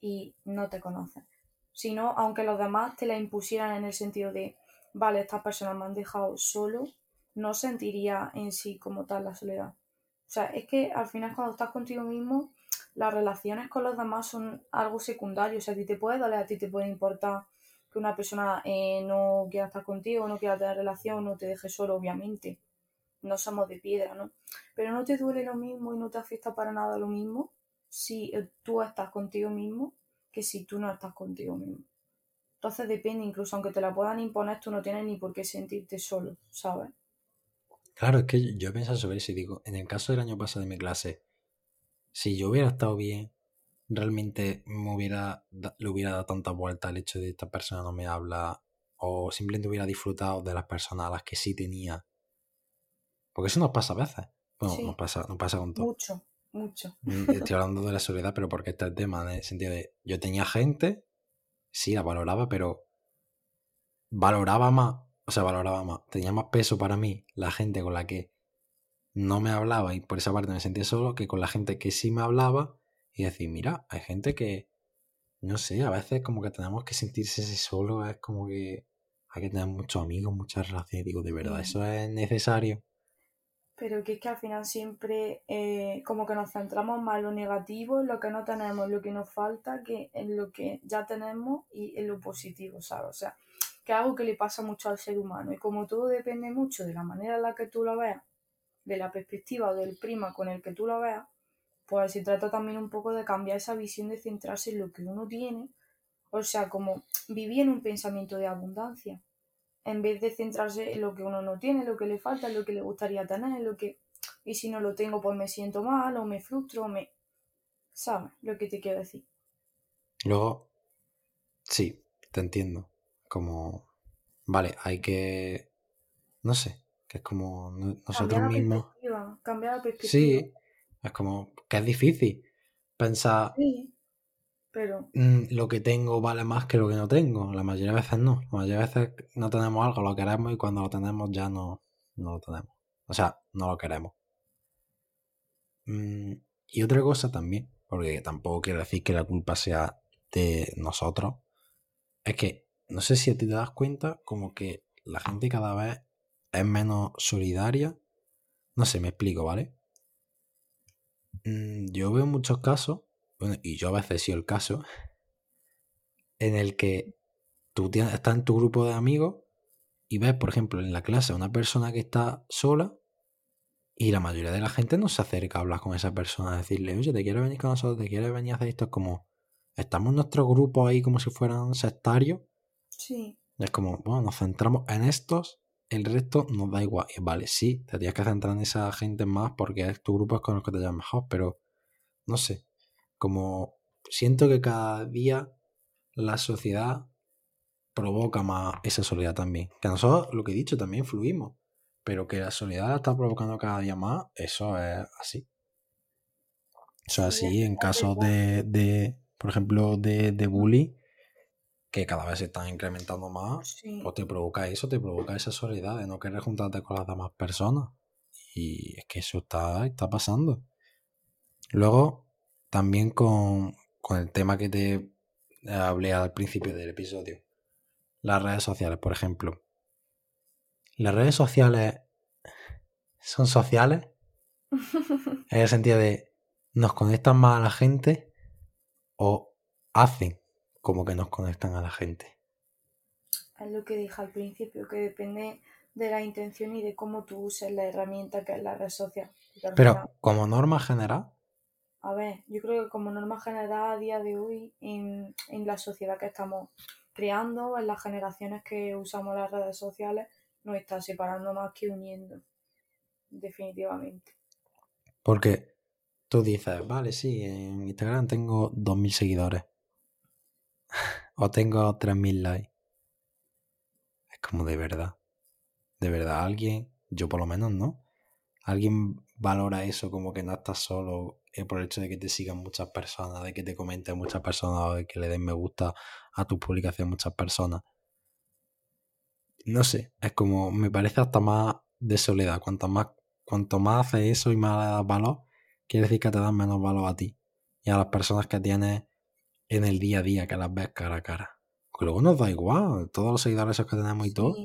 y no te conoces. Sino, aunque los demás te la impusieran en el sentido de, vale, estas personas me han dejado solo, no sentiría en sí como tal la soledad. O sea, es que al final cuando estás contigo mismo, las relaciones con los demás son algo secundario. O sea, a ti te puede doler, a ti te puede importar que una persona eh, no quiera estar contigo, no quiera tener relación, no te deje solo, obviamente. No somos de piedra, ¿no? Pero no te duele lo mismo y no te afecta para nada lo mismo si eh, tú estás contigo mismo que si tú no estás contigo mismo. Entonces depende, incluso aunque te la puedan imponer, tú no tienes ni por qué sentirte solo, ¿sabes? Claro, es que yo he pensado sobre eso y digo, en el caso del año pasado de mi clase, si yo hubiera estado bien, realmente me hubiera, le hubiera dado tanta vuelta al hecho de esta persona no me habla o simplemente hubiera disfrutado de las personas a las que sí tenía. Porque eso nos pasa a veces. Bueno, nos, pasa, nos pasa con todo. Mucho, mucho. Mm, estoy hablando de la soledad, pero porque está el tema, en el sentido de yo tenía gente, sí, la valoraba, pero valoraba más o sea, valoraba más, tenía más peso para mí la gente con la que no me hablaba y por esa parte me sentía solo que con la gente que sí me hablaba y decir, mira, hay gente que, no sé, a veces como que tenemos que sentirse solo, es como que hay que tener muchos amigos, muchas relaciones, digo, de verdad, eso es necesario. Pero que es que al final siempre eh, como que nos centramos más en lo negativo, en lo que no tenemos, en lo que nos falta, que en lo que ya tenemos y en lo positivo, ¿sabes? O sea, que es algo que le pasa mucho al ser humano. Y como todo depende mucho de la manera en la que tú lo veas, de la perspectiva o del prima con el que tú lo veas, pues se trata también un poco de cambiar esa visión de centrarse en lo que uno tiene. O sea, como vivir en un pensamiento de abundancia, en vez de centrarse en lo que uno no tiene, lo que le falta, en lo que le gustaría tener, lo que... Y si no lo tengo, pues me siento mal o me frustro o me... ¿Sabes lo que te quiero decir? Luego, sí, te entiendo como, vale, hay que, no sé, que es como nosotros mismos. Cambiar la perspectiva. Sí, es como que es difícil pensar. Sí, pero. Mm, lo que tengo vale más que lo que no tengo. La mayoría de veces no. La mayoría de veces no tenemos algo, lo queremos y cuando lo tenemos ya no, no lo tenemos. O sea, no lo queremos. Mm, y otra cosa también, porque tampoco quiero decir que la culpa sea de nosotros, es que no sé si a ti te das cuenta como que la gente cada vez es menos solidaria. No sé, me explico, ¿vale? Mm, yo veo muchos casos, y yo a veces he sido el caso, en el que tú estás en tu grupo de amigos y ves, por ejemplo, en la clase a una persona que está sola y la mayoría de la gente no se acerca a hablar con esa persona, a decirle, oye, te quiero venir con nosotros, te quiero venir a hacer esto. Es como, estamos en nuestro grupo ahí como si fueran sectarios Sí. Es como, bueno, nos centramos en estos, el resto nos da igual. vale, sí, te tienes que centrar en esa gente más porque es tu grupo es con el que te llevas mejor, pero no sé, como siento que cada día la sociedad provoca más esa soledad también. Que nosotros, lo que he dicho, también fluimos, pero que la soledad la está provocando cada día más, eso es así. Eso es así en casos de, de, por ejemplo, de, de bullying que cada vez se están incrementando más, o pues te provoca eso, te provoca esa soledad de no querer juntarte con las demás personas. Y es que eso está, está pasando. Luego, también con, con el tema que te hablé al principio del episodio. Las redes sociales, por ejemplo. Las redes sociales son sociales. (laughs) en el sentido de nos conectan más a la gente o hacen como que nos conectan a la gente. Es lo que dije al principio, que depende de la intención y de cómo tú uses la herramienta que es la red social. Pero como norma general. A ver, yo creo que como norma general a día de hoy, en, en la sociedad que estamos creando, en las generaciones que usamos las redes sociales, nos está separando más que uniendo. Definitivamente. Porque tú dices, vale, sí, en Instagram tengo 2.000 seguidores o tengo 3.000 likes. Es como de verdad. De verdad, alguien, yo por lo menos no. Alguien valora eso como que no estás solo eh, por el hecho de que te sigan muchas personas, de que te comenten muchas personas de que le den me gusta a tu publicación muchas personas. No sé, es como, me parece hasta más de soledad. Cuanto más, cuanto más haces eso y más le das valor, quiere decir que te dan menos valor a ti y a las personas que tienes en el día a día que las ves cara a cara. Que luego nos da igual, todos los seguidores que tenemos y todo.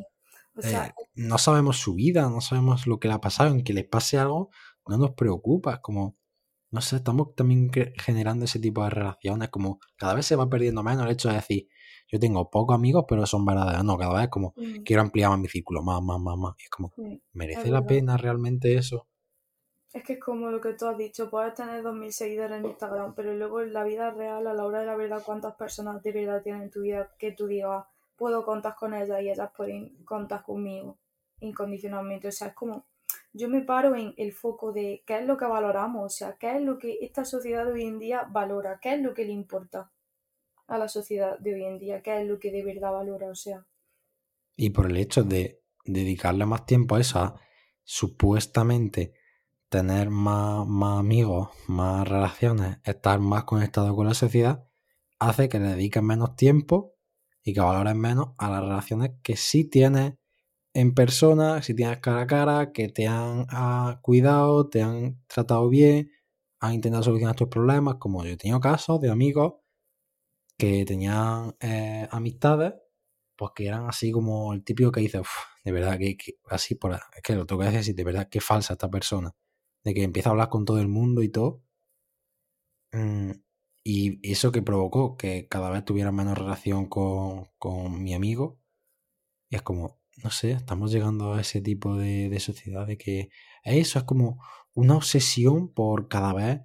Eh, no sabemos su vida, no sabemos lo que le ha pasado, en que les pase algo, no nos preocupa. como, no sé, estamos también generando ese tipo de relaciones, como cada vez se va perdiendo menos el hecho de decir, yo tengo pocos amigos, pero son verdaderos. No, cada vez como, mm. quiero ampliar más mi círculo, más, más, más, más. Y es como, ¿merece la pena realmente eso? Es que es como lo que tú has dicho, puedes tener 2.000 seguidores en Instagram, pero luego en la vida real, a la hora de la verdad, ¿cuántas personas de verdad tienen en tu vida que tú digas, puedo contar con ellas y ellas pueden contar conmigo incondicionalmente? O sea, es como, yo me paro en el foco de qué es lo que valoramos, o sea, qué es lo que esta sociedad de hoy en día valora, qué es lo que le importa a la sociedad de hoy en día, qué es lo que de verdad valora, o sea. Y por el hecho de dedicarle más tiempo a eso, supuestamente tener más, más amigos, más relaciones, estar más conectado con la sociedad, hace que le dediques menos tiempo y que valores menos a las relaciones que sí tienes en persona, si tienes cara a cara, que te han ah, cuidado, te han tratado bien, han intentado solucionar tus problemas, como yo he tenido casos de amigos que tenían eh, amistades, pues que eran así como el típico que dice, de verdad que, así por es que lo tengo que decir, de verdad que falsa esta persona de que empieza a hablar con todo el mundo y todo. Mm, y eso que provocó que cada vez tuviera menos relación con, mi amigo. Y es como, no sé, estamos llegando a ese tipo de, sociedad de que eso es como una obsesión por cada vez,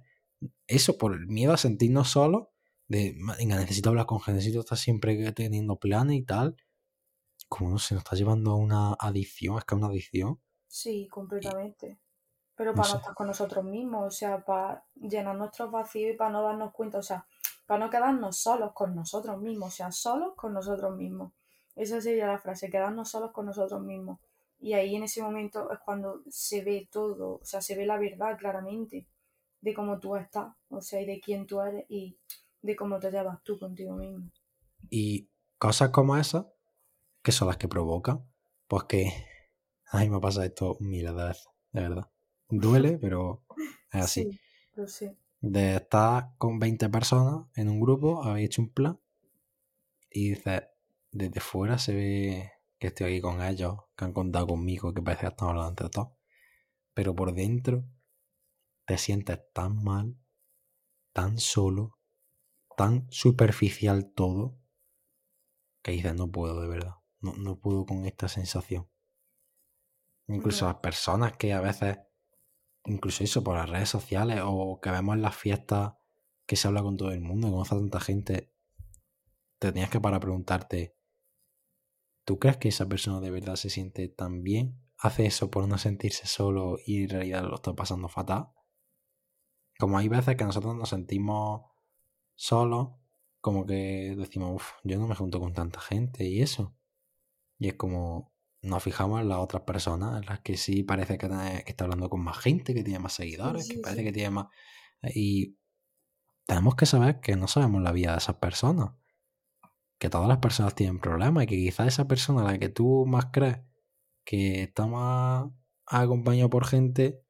eso, por el miedo a sentirnos solos, de, venga, necesito hablar con gente, necesito estar siempre teniendo planes y tal. Como no sé, nos está llevando a una adicción, es que es una adicción. Sí, completamente pero para no, estar con nosotros mismos, o sea, para llenar nuestros vacíos y para no darnos cuenta, o sea, para no quedarnos solos con nosotros mismos, o sea, solos con nosotros mismos. Esa sería la frase, quedarnos solos con nosotros mismos. Y ahí en ese momento es cuando se ve todo, o sea, se ve la verdad claramente de cómo tú estás, o sea, y de quién tú eres y de cómo te llevas tú contigo mismo. Y cosas como esas, que son las que provocan, pues que (laughs) a mí me pasa esto miles de veces, de verdad duele, pero es así. De estar con 20 personas en un grupo, habéis hecho un plan y dices, desde fuera se ve que estoy aquí con ellos, que han contado conmigo, que parece que estamos hablando entre todos. Pero por dentro te sientes tan mal, tan solo, tan superficial todo, que dices, no puedo de verdad, no, no puedo con esta sensación. Incluso las personas que a veces incluso eso, por las redes sociales o que vemos en las fiestas que se habla con todo el mundo, conoce a tanta gente, te tenías que para preguntarte, ¿tú crees que esa persona de verdad se siente tan bien? ¿Hace eso por no sentirse solo y en realidad lo está pasando fatal? Como hay veces que nosotros nos sentimos solos, como que decimos, uff, yo no me junto con tanta gente y eso. Y es como, nos fijamos en las otras personas, en las que sí parece que, está hablando con más gente, que tiene más seguidores, que parece que tiene más... Y tenemos que saber que no sabemos la vida de esas personas. Que todas las personas tienen problemas y que quizás esa persona a la que tú más crees que está más acompañado por gente,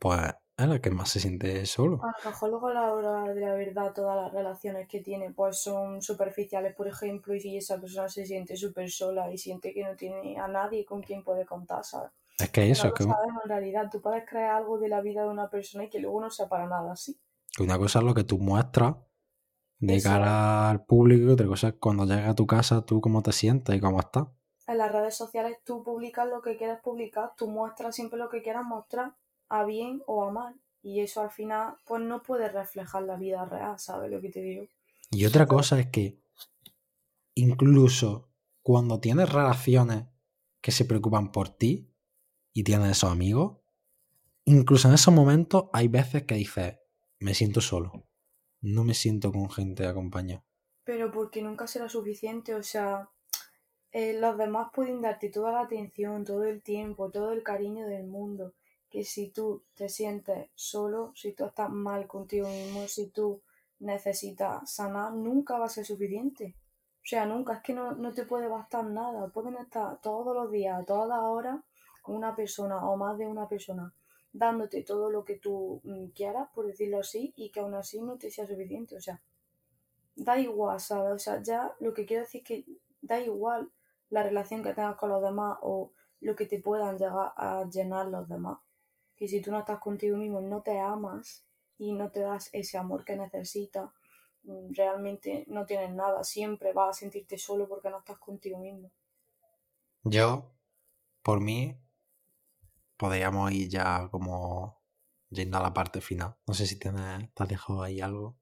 pues es la que más se siente solo. A lo mejor luego a la hora de la verdad todas las relaciones que tiene pues son superficiales, por ejemplo, y si esa persona se siente súper sola y siente que no tiene a nadie con quien puede contar, ¿sabes? Es que eso, es que... Sabes, en realidad, tú puedes crear algo de la vida de una persona y que luego no sea para nada así. Una cosa es lo que tú muestras de cara al público y otra cosa es cuando llegas a tu casa tú cómo te sientes y cómo estás. En las redes sociales tú publicas lo que quieras publicar, tú muestras siempre lo que quieras mostrar a bien o a mal. Y eso al final, pues no puede reflejar la vida real, ¿sabes lo que te digo? Y otra cosa es que incluso cuando tienes relaciones que se preocupan por ti y tienes esos amigos, incluso en esos momentos hay veces que dices, me siento solo, no me siento con gente acompañada. Pero porque nunca será suficiente, o sea, eh, los demás pueden darte toda la atención, todo el tiempo, todo el cariño del mundo, que si tú te sientes solo, si tú estás mal contigo mismo, si tú necesitas sanar, nunca va a ser suficiente. O sea, nunca, es que no, no te puede bastar nada. Pueden estar todos los días, todas horas, una persona o más de una persona dándote todo lo que tú mm, quieras, por decirlo así, y que aún así no te sea suficiente. O sea, da igual, ¿sabes? O sea, ya lo que quiero decir es que da igual la relación que tengas con los demás o lo que te puedan llegar a llenar los demás. Que si tú no estás contigo mismo, no te amas y no te das ese amor que necesitas, mm, realmente no tienes nada. Siempre vas a sentirte solo porque no estás contigo mismo. Yo, por mí, podríamos ir ya como yendo a la parte final. No sé si tienes, te has dejado ahí algo.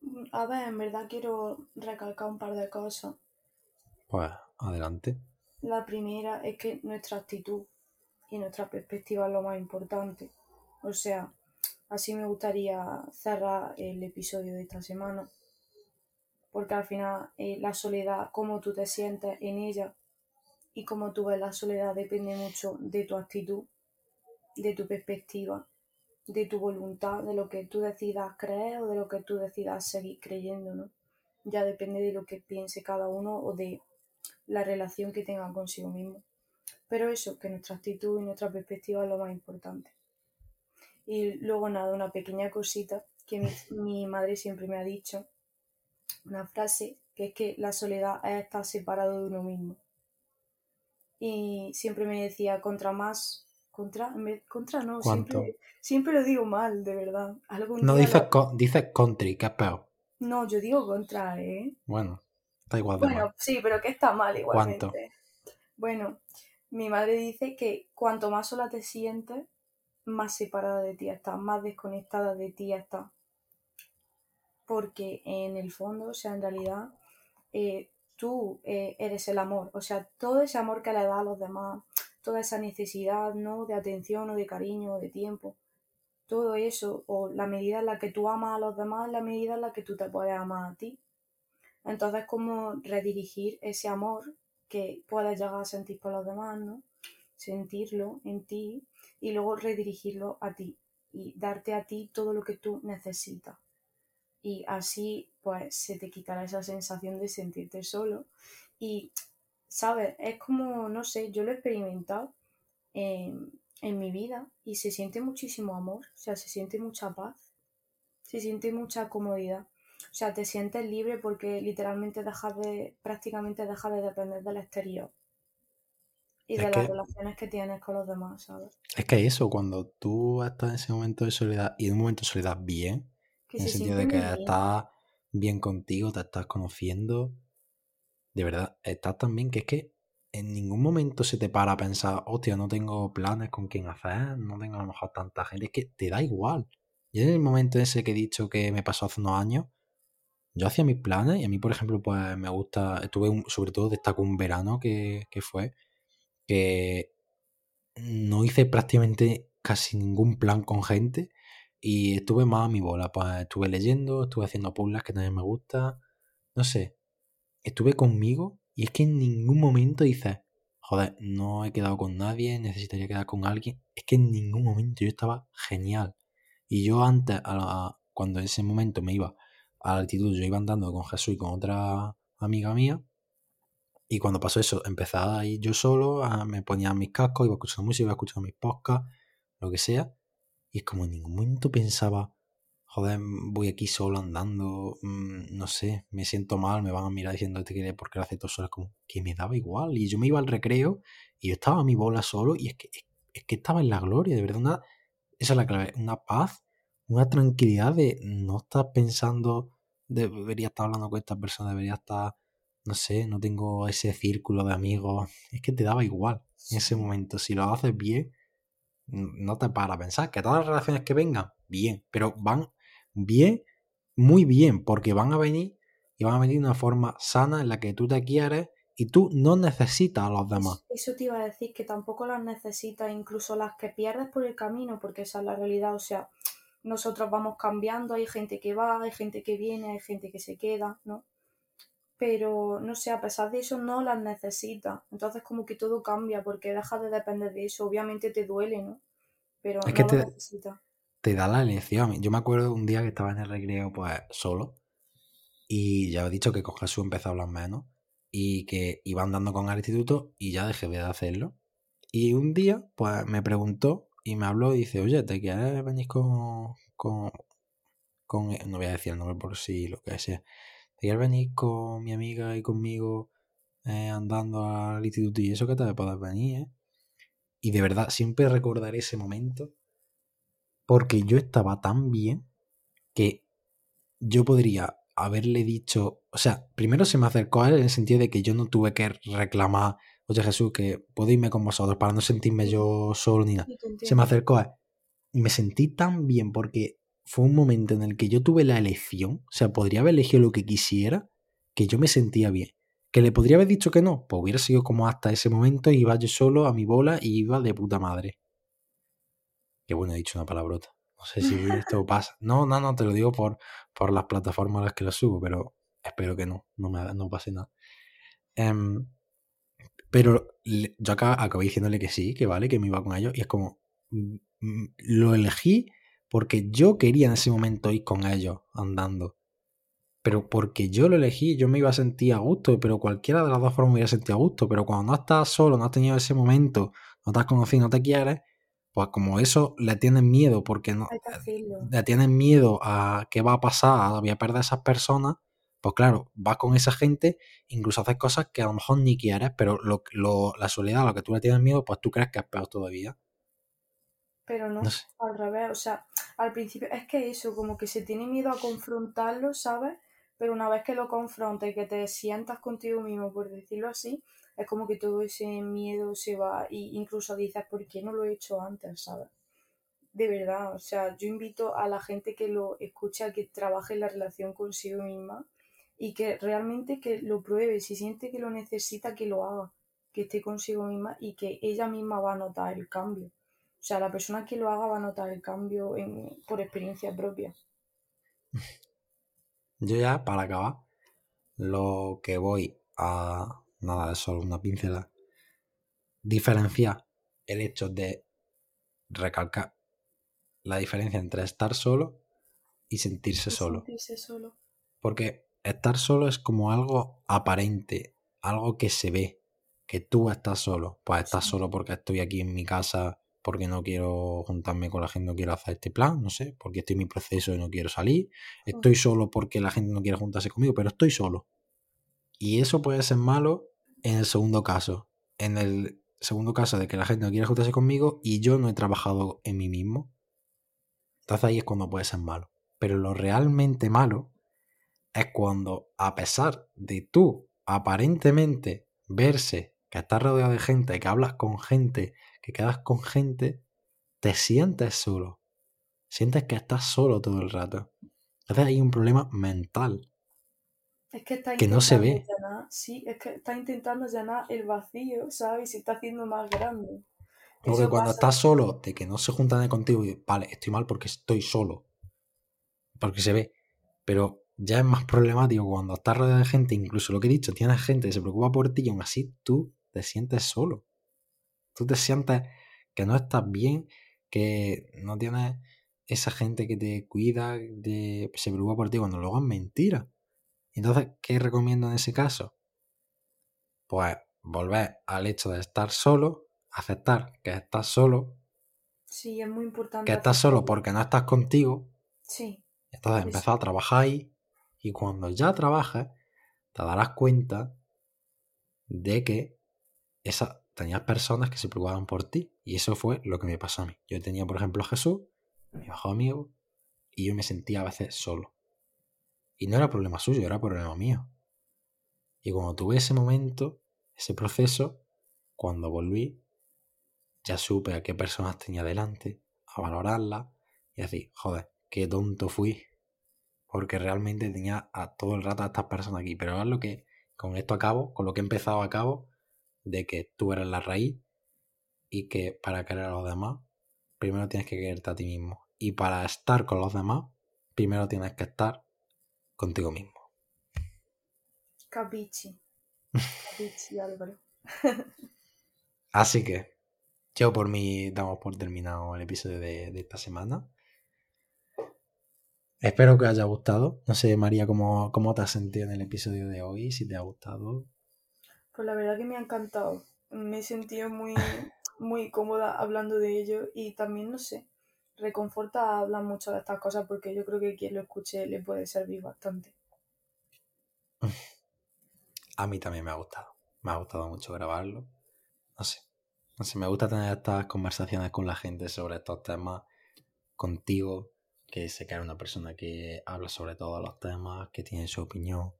Mm, A ver, en verdad quiero recalcar un par de cosas. Pues adelante. La primera es que nuestra actitud y nuestra perspectiva es lo más importante. O sea, así me gustaría cerrar el episodio de esta semana. Porque al final eh, la soledad, cómo tú te sientes en ella y cómo tú ves la soledad depende mucho de tu actitud, de tu perspectiva, de tu voluntad, de lo que tú decidas creer o de lo que tú decidas seguir creyendo, ¿no? Ya depende de lo que piense cada uno o de la relación que tenga consigo mismo. Pero eso, que nuestra actitud y nuestra perspectiva es lo más importante. Y luego nada, una pequeña cosita que mi, mi madre siempre me ha dicho, una frase que es que la soledad es estar separado de uno mismo. Y siempre me decía, contra más, contra, me- contra no, ¿Cuánto? siempre, siempre lo digo mal, de verdad. Algún No dices, co- dices country, que es peor. No, yo digo contra, ¿eh? Bueno, está igual de Bueno, mal. sí, pero que está mal igualmente. ¿Cuánto? Bueno, mi madre dice que cuanto más sola te sientes, más separada de ti estás, más desconectada de ti estás. Porque en el fondo, o sea, en realidad, eh, tú eh, eres el amor. O sea, todo ese amor que le da a los demás, toda esa necesidad, ¿no? De atención o de cariño o de tiempo. Todo eso, o la medida en la que tú amas a los demás, la medida en la que tú te puedes amar a ti. Entonces, como redirigir ese amor que puedes llegar a sentir por los demás, ¿no? Sentirlo en ti y luego redirigirlo a ti y darte a ti todo lo que tú necesitas. Y así, pues, se te quitará esa sensación de sentirte solo. Y, ¿sabes? Es como, no sé, yo lo he experimentado en, en mi vida y se siente muchísimo amor, o sea, se siente mucha paz, se siente mucha comodidad. O sea, te sientes libre porque literalmente dejas de, prácticamente dejas de depender del exterior y Es de las relaciones que tienes con los demás, ¿sabes? Es que eso, cuando tú estás en ese momento de soledad y en un momento de soledad bien, Que en el se sentido de que bien. estás bien contigo, te estás conociendo, de verdad, estás tan bien que es que en ningún momento se te para a pensar, hostia, no tengo planes con quién hacer, no tengo a lo mejor tanta gente, es que te da igual. Yo en el momento ese que he dicho que me pasó hace unos años, yo hacía mis planes y a mí, por ejemplo, pues me gusta, estuve un- sobre todo destaco un verano que, que fue, que no hice prácticamente casi ningún plan con gente y estuve más a mi bola. Pues estuve leyendo, estuve haciendo puzzles que también me gusta. No sé, estuve conmigo y es que en ningún momento dices, joder, no he quedado con nadie, necesitaría quedar con alguien. Es que en ningún momento yo estaba genial. Y yo antes, a la- cuando en ese momento me iba a la altitud, yo iba andando con Jesús y con otra amiga mía. Y cuando pasó eso, empezaba a ir yo solo, me ponía mis cascos, iba escuchando música, iba escuchando mis podcasts, lo que sea. Y es como en ningún momento pensaba, joder, voy aquí solo andando, mm, no sé, me siento mal, me van a mirar diciendo te quiere porque lo hace todo solo. Es como que me daba igual. Y yo me iba al recreo y yo estaba a mi bola solo y es que, es que estaba en la gloria, de verdad. Una, esa es la clave, una paz, una tranquilidad de no estar pensando, debería estar hablando con esta persona, debería estar no sé, no tengo ese círculo de amigos. Es que te daba igual en ese momento. Si lo haces bien, no te para a pensar. Que todas las relaciones que vengan, bien, pero van bien, muy bien, porque van a venir y van a venir de una forma sana en la que tú te quieres y tú no necesitas a los demás. Eso te iba a decir, que tampoco las necesitas, incluso las que pierdes por el camino, porque esa es la realidad. O sea, nosotros vamos cambiando, hay gente que va, hay gente que viene, hay gente que se queda, ¿no? Pero, no sé, a pesar de eso no las necesitas. Entonces como que todo cambia porque dejas de depender de eso. Obviamente te duele, ¿no? Pero Es no que lo te- necesitas. te da la elección. Yo me acuerdo un día que estaba en el recreo, pues solo, y ya he dicho que con Jesús empecé a hablar menos, y que iba andando con el instituto y ya dejé de hacerlo. Y un día, pues me preguntó y me habló y dice, oye, ¿te quieres venir con, con, con, no voy a decir el nombre por si lo que sea, ¿te quieres venir con mi amiga y conmigo eh, andando al instituto y eso que te puedes venir, ¿eh? Y de verdad, siempre recordaré ese momento porque yo estaba tan bien que yo podría haberle dicho, o sea, primero se me acercó a él en el sentido de que yo no tuve que reclamar, oye Jesús, que puedo irme con vosotros para no sentirme yo solo ni nada. Se me acercó a él y me sentí tan bien porque fue un momento en el que yo tuve la elección, o sea, podría haber elegido lo que quisiera, que yo me sentía bien. ¿Que le podría haber dicho que no? Pues hubiera sido como hasta ese momento, iba yo solo a mi bola y iba de puta madre. Qué bueno, he dicho una palabrota. No sé si esto pasa. (laughs) No, no, no, te lo digo por, por las plataformas a las que lo subo, pero espero que no, no, me, no pase nada. Em, pero yo acá acabé diciéndole que sí, que vale, que me iba con ellos, y es como, mm, mm, lo elegí porque yo quería en ese momento ir con ellos andando. Pero porque yo lo elegí, yo me iba a sentir a gusto, pero cualquiera de las dos formas me iba a sentir a gusto, pero cuando no estás solo, no has tenido ese momento, no te has conocido, no te quieres, pues como eso le tienes miedo, porque no, le tienes miedo a qué va a pasar, voy a perder a esas personas, pues claro, vas con esa gente, incluso haces cosas que a lo mejor ni quieres, pero lo, lo, la soledad a lo que tú le tienes miedo, pues tú crees que es peor todavía. Pero no, al revés, o sea, al principio es que eso, como que se tiene miedo a confrontarlo, ¿sabes? pero una vez que lo confrontas y que te sientas contigo mismo, por decirlo así, es como que todo ese miedo se va e incluso dices, ¿por qué no lo he hecho antes? ¿sabes? De verdad, o sea, yo invito a la gente que lo escucha a que trabaje en la relación consigo misma y que realmente que lo pruebe, si siente que lo necesita, que lo haga, que esté consigo misma y que ella misma va a notar el cambio. O sea, la persona que lo haga va a notar el cambio por experiencia propia. (laughs) Yo ya, para acabar, lo que voy a... Nada, es solo una pincela. Diferenciar el hecho de recalcar la diferencia entre estar solo y sentirse solo. Sentirse solo. Porque estar solo es como algo aparente, algo que se ve, que tú estás solo. Pues estás solo porque estoy aquí en mi casa porque no quiero juntarme con la gente, no quiero hacer este plan, no sé, porque estoy en mi proceso y no quiero salir. Estoy solo porque la gente no quiere juntarse conmigo, pero estoy solo. Y eso puede ser malo en el segundo caso. En el segundo caso de que la gente no quiere juntarse conmigo y yo no he trabajado en mí mismo. Entonces ahí es cuando puede ser malo. Pero lo realmente malo es cuando, a pesar de tú aparentemente verse que estás rodeado de gente, que hablas con gente, que quedas con gente, te sientes solo. Sientes que estás solo todo el rato. Entonces hay un problema mental. Es que, está que no se ve. sí, es que está intentando llenar el vacío, ¿sabes? Y se está haciendo más grande. Porque cuando estás solo, de que no se juntan contigo y vale, estoy mal porque estoy solo. Porque se ve. Pero ya es más problemático cuando estás rodeado de gente, incluso lo que he dicho, tienes gente que se preocupa por ti y aún así tú te sientes solo. Tú te sientes que no estás bien, que no tienes esa gente que te cuida, de, se preocupa por ti, cuando luego es mentira. Entonces, ¿qué recomiendo en ese caso? Pues volver al hecho de estar solo, aceptar que estás solo. Sí, es muy importante. Que estás solo porque no estás contigo. Sí. Entonces empezar a trabajar ahí y cuando ya trabajes, te darás cuenta de que esa, tenías personas que se preocupaban por ti. Y eso fue lo que me pasó a mí. Yo tenía, por ejemplo, a Jesús, mi mejor amigo, y yo me sentía a veces solo. Y no era problema suyo, era problema mío. Y cuando tuve ese momento, ese proceso, cuando volví, ya supe a qué personas tenía delante, a valorarlas y así, joder, qué tonto fui. Porque realmente tenía a todo el rato a estas personas aquí. Pero es lo que con esto acabo, con lo que he empezado a cabo, de que tú eres la raíz y que para querer a los demás, primero tienes que quererte a ti mismo. Y para estar con los demás, primero tienes que estar contigo mismo. Capichi. Capichi, Álvaro. Así que, yo por mí damos por terminado el episodio de, esta semana. Espero que os haya gustado. No sé, María, cómo, cómo te has sentido en el episodio de hoy, si te ha gustado. Pues la verdad que me ha encantado. Me he sentido muy, muy cómoda hablando de ello y también, no sé, reconforta hablar mucho de estas cosas porque yo creo que quien lo escuche le puede servir bastante. (laughs) A mí también me ha gustado. Me ha gustado mucho grabarlo. No sé. No sé, me gusta tener estas conversaciones con la gente sobre estos temas contigo, que sé que eres una persona que habla sobre todos los temas, que tiene su opinión,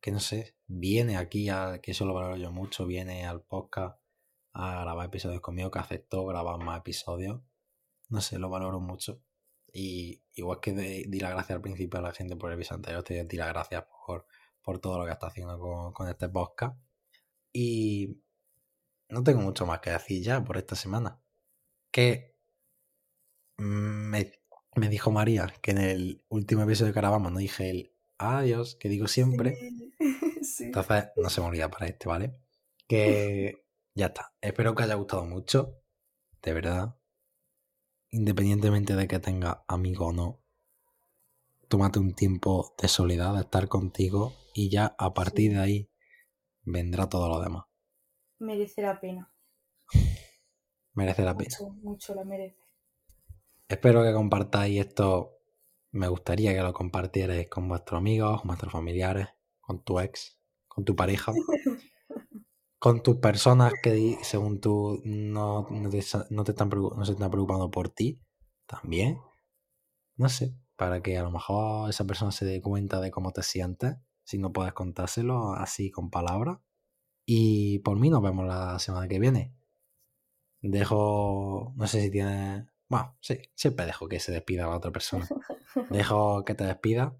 que no sé, viene aquí, a, que eso lo valoro yo mucho, viene al podcast a grabar episodios conmigo, que aceptó grabar más episodios. No sé, lo valoro mucho. Y igual que di la gracia al principio a la gente por el episodio anterior, te di las gracias por, por todo lo que está haciendo con, con este podcast. Y no tengo mucho más que decir ya por esta semana. Que me, me dijo María que en el último episodio que grabamos no dije el adiós, que digo siempre. (laughs) Entonces no se me olvida para este, ¿vale? Que (laughs) ya está. Espero que haya gustado mucho. De verdad. Independientemente de que tenga amigo o no. Tómate un tiempo de soledad, de estar contigo. Y ya a partir de ahí vendrá todo lo demás. Merece la pena. (laughs) Merece la pena. Mucho, mucho la merece. Espero que compartáis esto. Me gustaría que lo compartierais con vuestros amigos, con vuestros familiares, con tu ex, con tu pareja, (laughs) con tus personas que según tú no, no, te, no, te están, no se están preocupando por ti también. No sé, para que a lo mejor esa persona se dé cuenta de cómo te sientes, si no puedes contárselo así con palabras. Y por mí nos vemos la semana que viene. Dejo, no sé si tiene bueno, sí, siempre dejo que se despida la otra persona. Dejo que te despida.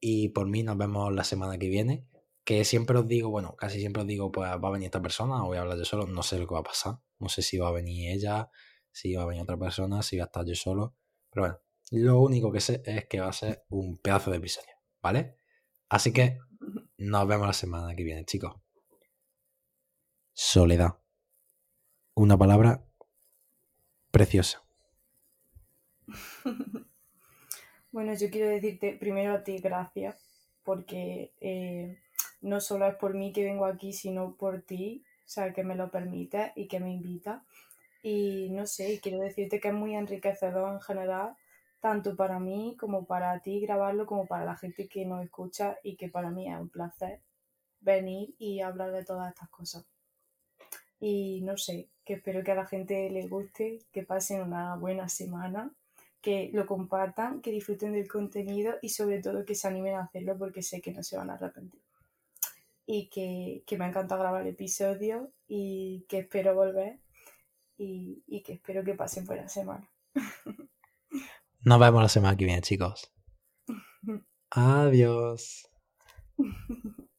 Y por mí nos vemos la semana que viene. Que siempre os digo, bueno, casi siempre os digo, pues va a venir esta persona o voy a hablar yo solo. No sé lo que va a pasar. No sé si va a venir ella, si va a venir otra persona, si va a estar yo solo. Pero bueno, lo único que sé es que va a ser un pedazo de episodio, ¿vale? Así que nos vemos la semana que viene, chicos. Soledad. Una palabra preciosa. (laughs) bueno, yo quiero decirte primero a ti gracias, porque eh, no solo es por mí que vengo aquí, sino por ti, o sea, que me lo permite y que me invita. Y no sé, quiero decirte que es muy enriquecedor en general, tanto para mí como para ti grabarlo, como para la gente que nos escucha y que para mí es un placer venir y hablar de todas estas cosas. Y no sé, que espero que a la gente le guste, que pasen una buena semana, que lo compartan, que disfruten del contenido y sobre todo que se animen a hacerlo porque sé que no se van a arrepentir. Y que, me ha encantado grabar el episodio y que espero volver y, y que espero que pasen buena semana. Nos vemos la semana que viene, chicos. (laughs) Adiós. (laughs)